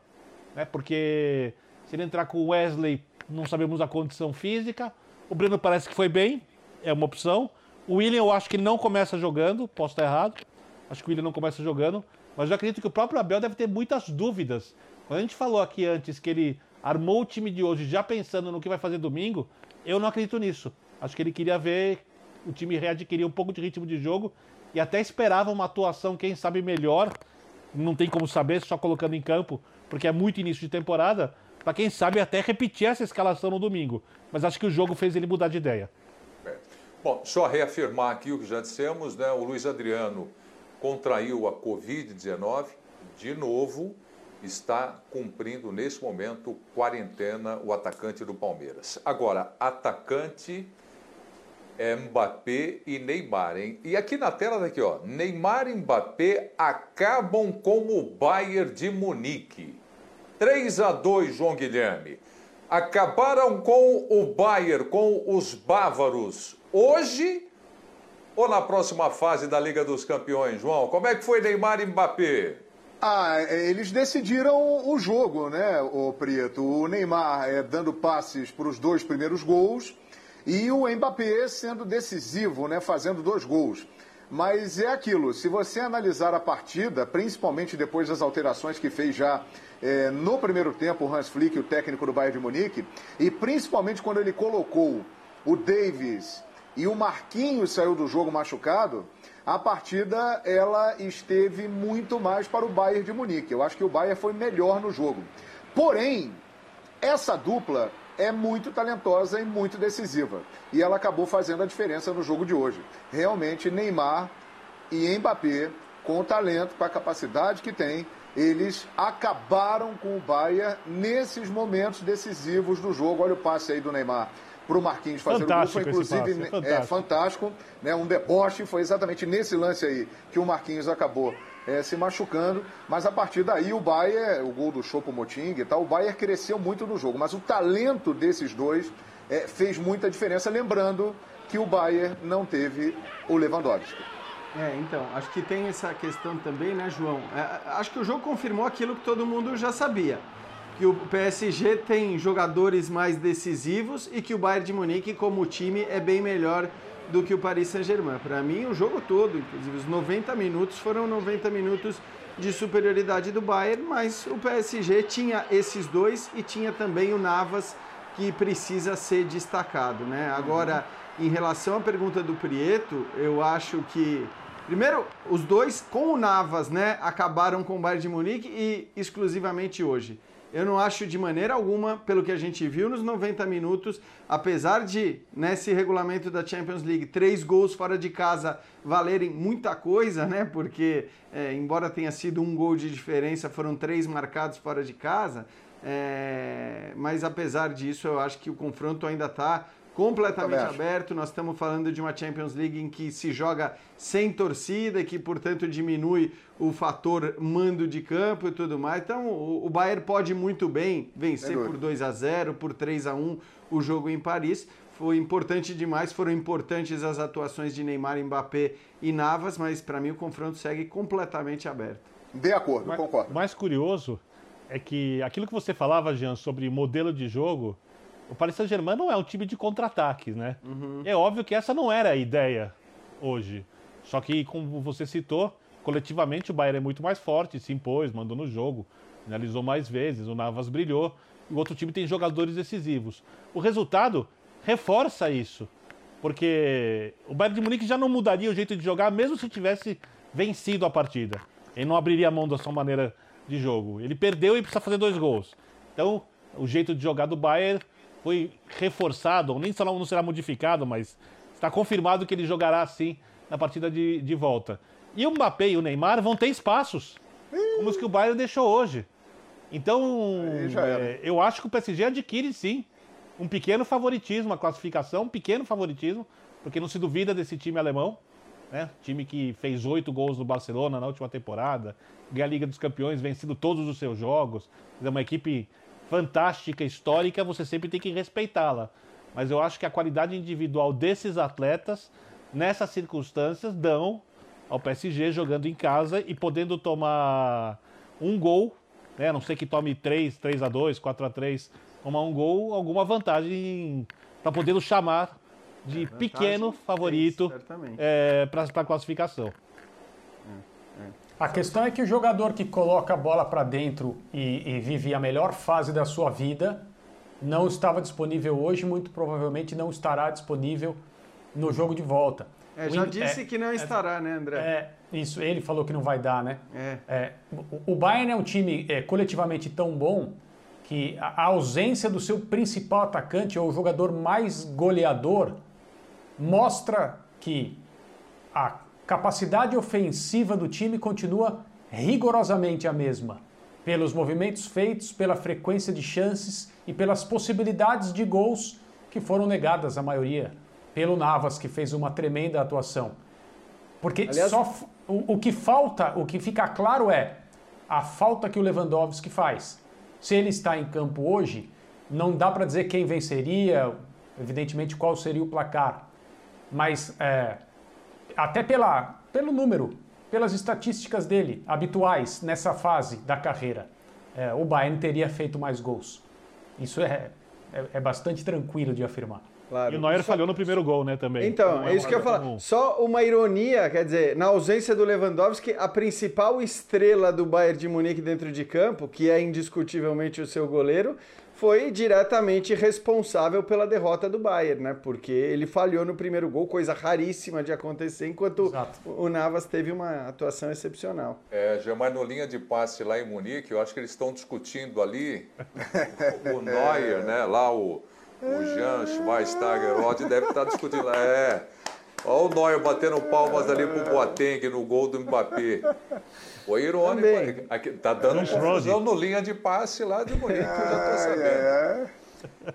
né? Porque se ele entrar com o Wesley, não sabemos a condição física. O Breno parece que foi bem, é uma opção. O William, eu acho que ele não começa jogando, posso estar errado. Acho que o William não começa jogando. Mas eu acredito que o próprio Abel deve ter muitas dúvidas. Quando a gente falou aqui antes que ele armou o time de hoje já pensando no que vai fazer domingo, eu não acredito nisso. Acho que ele queria ver o time readquirir um pouco de ritmo de jogo e até esperava uma atuação, quem sabe, melhor. Não tem como saber, só colocando em campo, porque é muito início de temporada para quem sabe até repetir essa escalação no domingo. Mas acho que o jogo fez ele mudar de ideia. Bom, só reafirmar aqui o que já dissemos, né? O Luiz Adriano contraiu a Covid-19 de novo, está cumprindo nesse momento quarentena o atacante do Palmeiras. Agora, atacante é Mbappé e Neymar, hein? E aqui na tela daqui, ó, Neymar e Mbappé acabam com o Bayern de Munique. 3 a 2, João Guilherme. Acabaram com o Bayern, com os bávaros. Hoje ou na próxima fase da Liga dos Campeões, João? Como é que foi Neymar e Mbappé? Ah, eles decidiram o jogo, né, o Prieto? O Neymar é, dando passes para os dois primeiros gols e o Mbappé sendo decisivo, né, fazendo dois gols. Mas é aquilo, se você analisar a partida, principalmente depois das alterações que fez já é, no primeiro tempo o Hans Flick, o técnico do Bayern de Munique, e principalmente quando ele colocou o Davis e o Marquinhos saiu do jogo machucado, a partida ela esteve muito mais para o Bayern de Munique. Eu acho que o Bayern foi melhor no jogo. Porém, essa dupla é muito talentosa e muito decisiva. E ela acabou fazendo a diferença no jogo de hoje. Realmente, Neymar e Mbappé, com o talento, com a capacidade que tem, eles acabaram com o Bayern nesses momentos decisivos do jogo. Olha o passe aí do Neymar para o Marquinhos fazer fantástico o gol. Foi inclusive passe, é fantástico. É, fantástico, né? um deboche. Foi exatamente nesse lance aí que o Marquinhos acabou é, se machucando. Mas a partir daí o Bayern, o gol do Chopo Moting e tal, o Bayern cresceu muito no jogo. Mas o talento desses dois é, fez muita diferença. Lembrando que o Bayern não teve o Lewandowski. É, então, acho que tem essa questão também, né, João? É, acho que o jogo confirmou aquilo que todo mundo já sabia que o PSG tem jogadores mais decisivos e que o Bayern de Munique, como time, é bem melhor do que o Paris Saint-Germain. Para mim, o jogo todo, inclusive os 90 minutos, foram 90 minutos de superioridade do Bayern, mas o PSG tinha esses dois e tinha também o Navas, que precisa ser destacado. Né? Agora, em relação à pergunta do Prieto, eu acho que. Primeiro, os dois com o Navas, né, acabaram com o Bayern de Munique e exclusivamente hoje. Eu não acho de maneira alguma, pelo que a gente viu nos 90 minutos, apesar de nesse regulamento da Champions League três gols fora de casa valerem muita coisa, né? Porque é, embora tenha sido um gol de diferença, foram três marcados fora de casa. É, mas apesar disso, eu acho que o confronto ainda está completamente aberto. Nós estamos falando de uma Champions League em que se joga sem torcida e que, portanto, diminui o fator mando de campo e tudo mais. Então, o Bayern pode muito bem vencer por 2 a 0 por 3 a 1 o jogo em Paris. Foi importante demais, foram importantes as atuações de Neymar, Mbappé e Navas, mas para mim o confronto segue completamente aberto. De acordo, mas, concordo. O mais curioso é que aquilo que você falava, Jean, sobre modelo de jogo, o Paris Saint-Germain não é um time de contra-ataques, né? Uhum. É óbvio que essa não era a ideia hoje. Só que, como você citou, coletivamente o Bayern é muito mais forte, se impôs, mandou no jogo, finalizou mais vezes, o Navas brilhou, e o outro time tem jogadores decisivos. O resultado reforça isso, porque o Bayern de Munique já não mudaria o jeito de jogar, mesmo se tivesse vencido a partida. Ele não abriria a mão da sua maneira de jogo. Ele perdeu e precisa fazer dois gols. Então, o jeito de jogar do Bayern foi reforçado, ou nem só não será modificado, mas está confirmado que ele jogará assim na partida de, de volta. E o Mbappé e o Neymar vão ter espaços, como os que o Bayern deixou hoje. Então, é, eu acho que o PSG adquire sim um pequeno favoritismo, a classificação, um pequeno favoritismo, porque não se duvida desse time alemão, né? Time que fez oito gols no Barcelona na última temporada, ganha a Liga dos Campeões, vencido todos os seus jogos. É uma equipe fantástica, histórica, você sempre tem que respeitá-la. Mas eu acho que a qualidade individual desses atletas, nessas circunstâncias, dão ao PSG jogando em casa e podendo tomar um gol, né? A não sei que tome 3, 3 a 2, 4 a 3, tomar um gol, alguma vantagem para poder chamar de é, pequeno favorito é, para a classificação. A questão é que o jogador que coloca a bola para dentro e, e, vive a melhor fase da sua vida não estava disponível hoje, muito provavelmente não estará disponível no jogo de volta. É, já disse é, que não estará, é, né, André? É, isso, ele falou que não vai dar, né? É. é o, Bayern é um time é, coletivamente tão bom que a ausência do seu principal atacante ou o jogador mais goleador mostra que a capacidade ofensiva do time continua rigorosamente a mesma, pelos movimentos feitos, pela frequência de chances e pelas possibilidades de gols que foram negadas, a maioria, pelo Navas, que fez uma tremenda atuação. Porque Aliás... só o, o que falta, o que fica claro é a falta que o Lewandowski faz. Se ele está em campo hoje, não dá para dizer quem venceria, evidentemente qual seria o placar. Mas é, até pela, pelo número, pelas estatísticas dele habituais nessa fase da carreira, é, o Bayern teria feito mais gols. Isso é, é, é bastante tranquilo de afirmar. Claro. E o Neuer Só... falhou no primeiro gol, né, também. Então, é, é isso que eu ia falar. Só uma ironia, quer dizer, na ausência do Lewandowski, a principal estrela do Bayern de Munique dentro de campo, que é indiscutivelmente o seu goleiro, foi diretamente responsável pela derrota do Bayern, né? Porque ele falhou no primeiro gol, coisa raríssima de acontecer, enquanto Exato. o Navas teve uma atuação excepcional. É, Germán, no linha de passe lá em Munique, eu acho que eles estão discutindo ali o Neuer, né? Lá o, o Jean Schweinsteiger deve estar discutindo. É, Olha o Neuer batendo palmas ali pro Boateng no gol do Mbappé. Foi irônico. Aqui, tá dando confusão no linha de passe lá de Munique, eu já tô sabendo.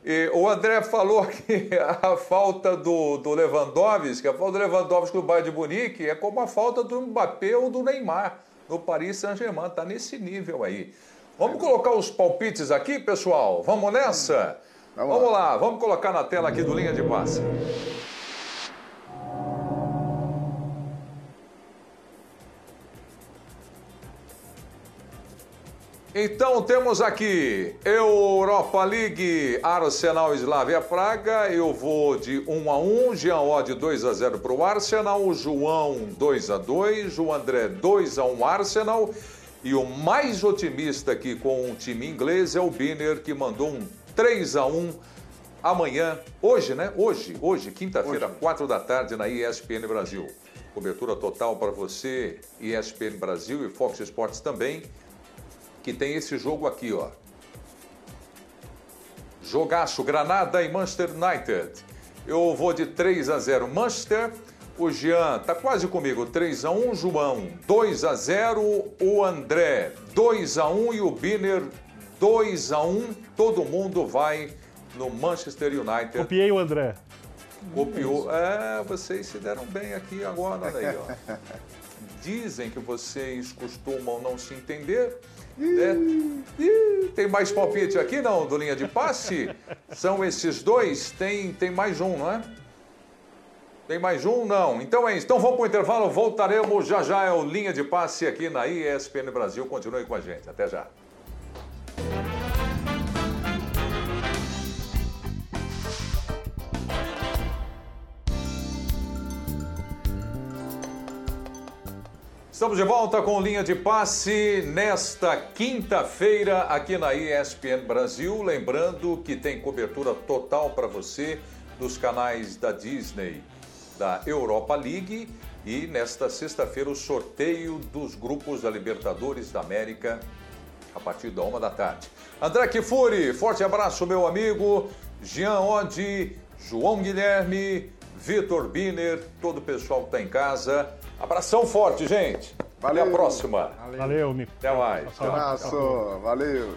E o André falou que a falta do, do Lewandowski, a falta do Lewandowski no Bayern de Munique é como a falta do Mbappé ou do Neymar no Paris Saint-Germain. Está nesse nível aí. Vamos colocar os palpites aqui, pessoal? Vamos nessa? Vamos, vamos lá. lá, vamos colocar na tela aqui do linha de passe. Então temos aqui Europa League, Arsenal Slavia Praga. Eu vou de 1 a 1, Jean Odd 2 a 0 para o Arsenal, João 2 a 2, o André 2 a 1 Arsenal. E o mais otimista aqui com o time inglês é o Biner, que mandou um 3 a 1 amanhã, hoje, né? Hoje, hoje, quinta-feira, 4 da tarde, na ESPN Brasil. Cobertura total para você, ESPN Brasil e Fox Sports também que tem esse jogo aqui, ó. Jogaço, Granada e Manchester United. Eu vou de 3 a 0 Manchester. O Jean tá quase comigo, 3 a 1 João, 2 a 0 o André, 2 a 1 e o Biner, 2 a 1 Todo mundo vai no Manchester United. Copiei o André. Copiou. É, vocês se deram bem aqui agora, olha aí, ó. Dizem que vocês costumam não se entender. É. tem mais palpite aqui, não, do linha de passe? São esses dois? Tem, tem mais um, não é? Tem mais um? Não. Então é isso. Então vamos para o intervalo, voltaremos já já. É o linha de passe aqui na ESPN Brasil. Continue com a gente. Até já. Estamos de volta com linha de passe nesta quinta-feira aqui na ESPN Brasil. Lembrando que tem cobertura total para você nos canais da Disney, da Europa League e nesta sexta-feira o sorteio dos grupos da Libertadores da América a partir da uma da tarde. André Kifuri, forte abraço, meu amigo. Jean Oddi, João Guilherme, Vitor Biner, todo o pessoal que está em casa. Abração forte, gente. Valeu. Até a próxima. Valeu, Valeu Até mais. Um abraço. Valeu.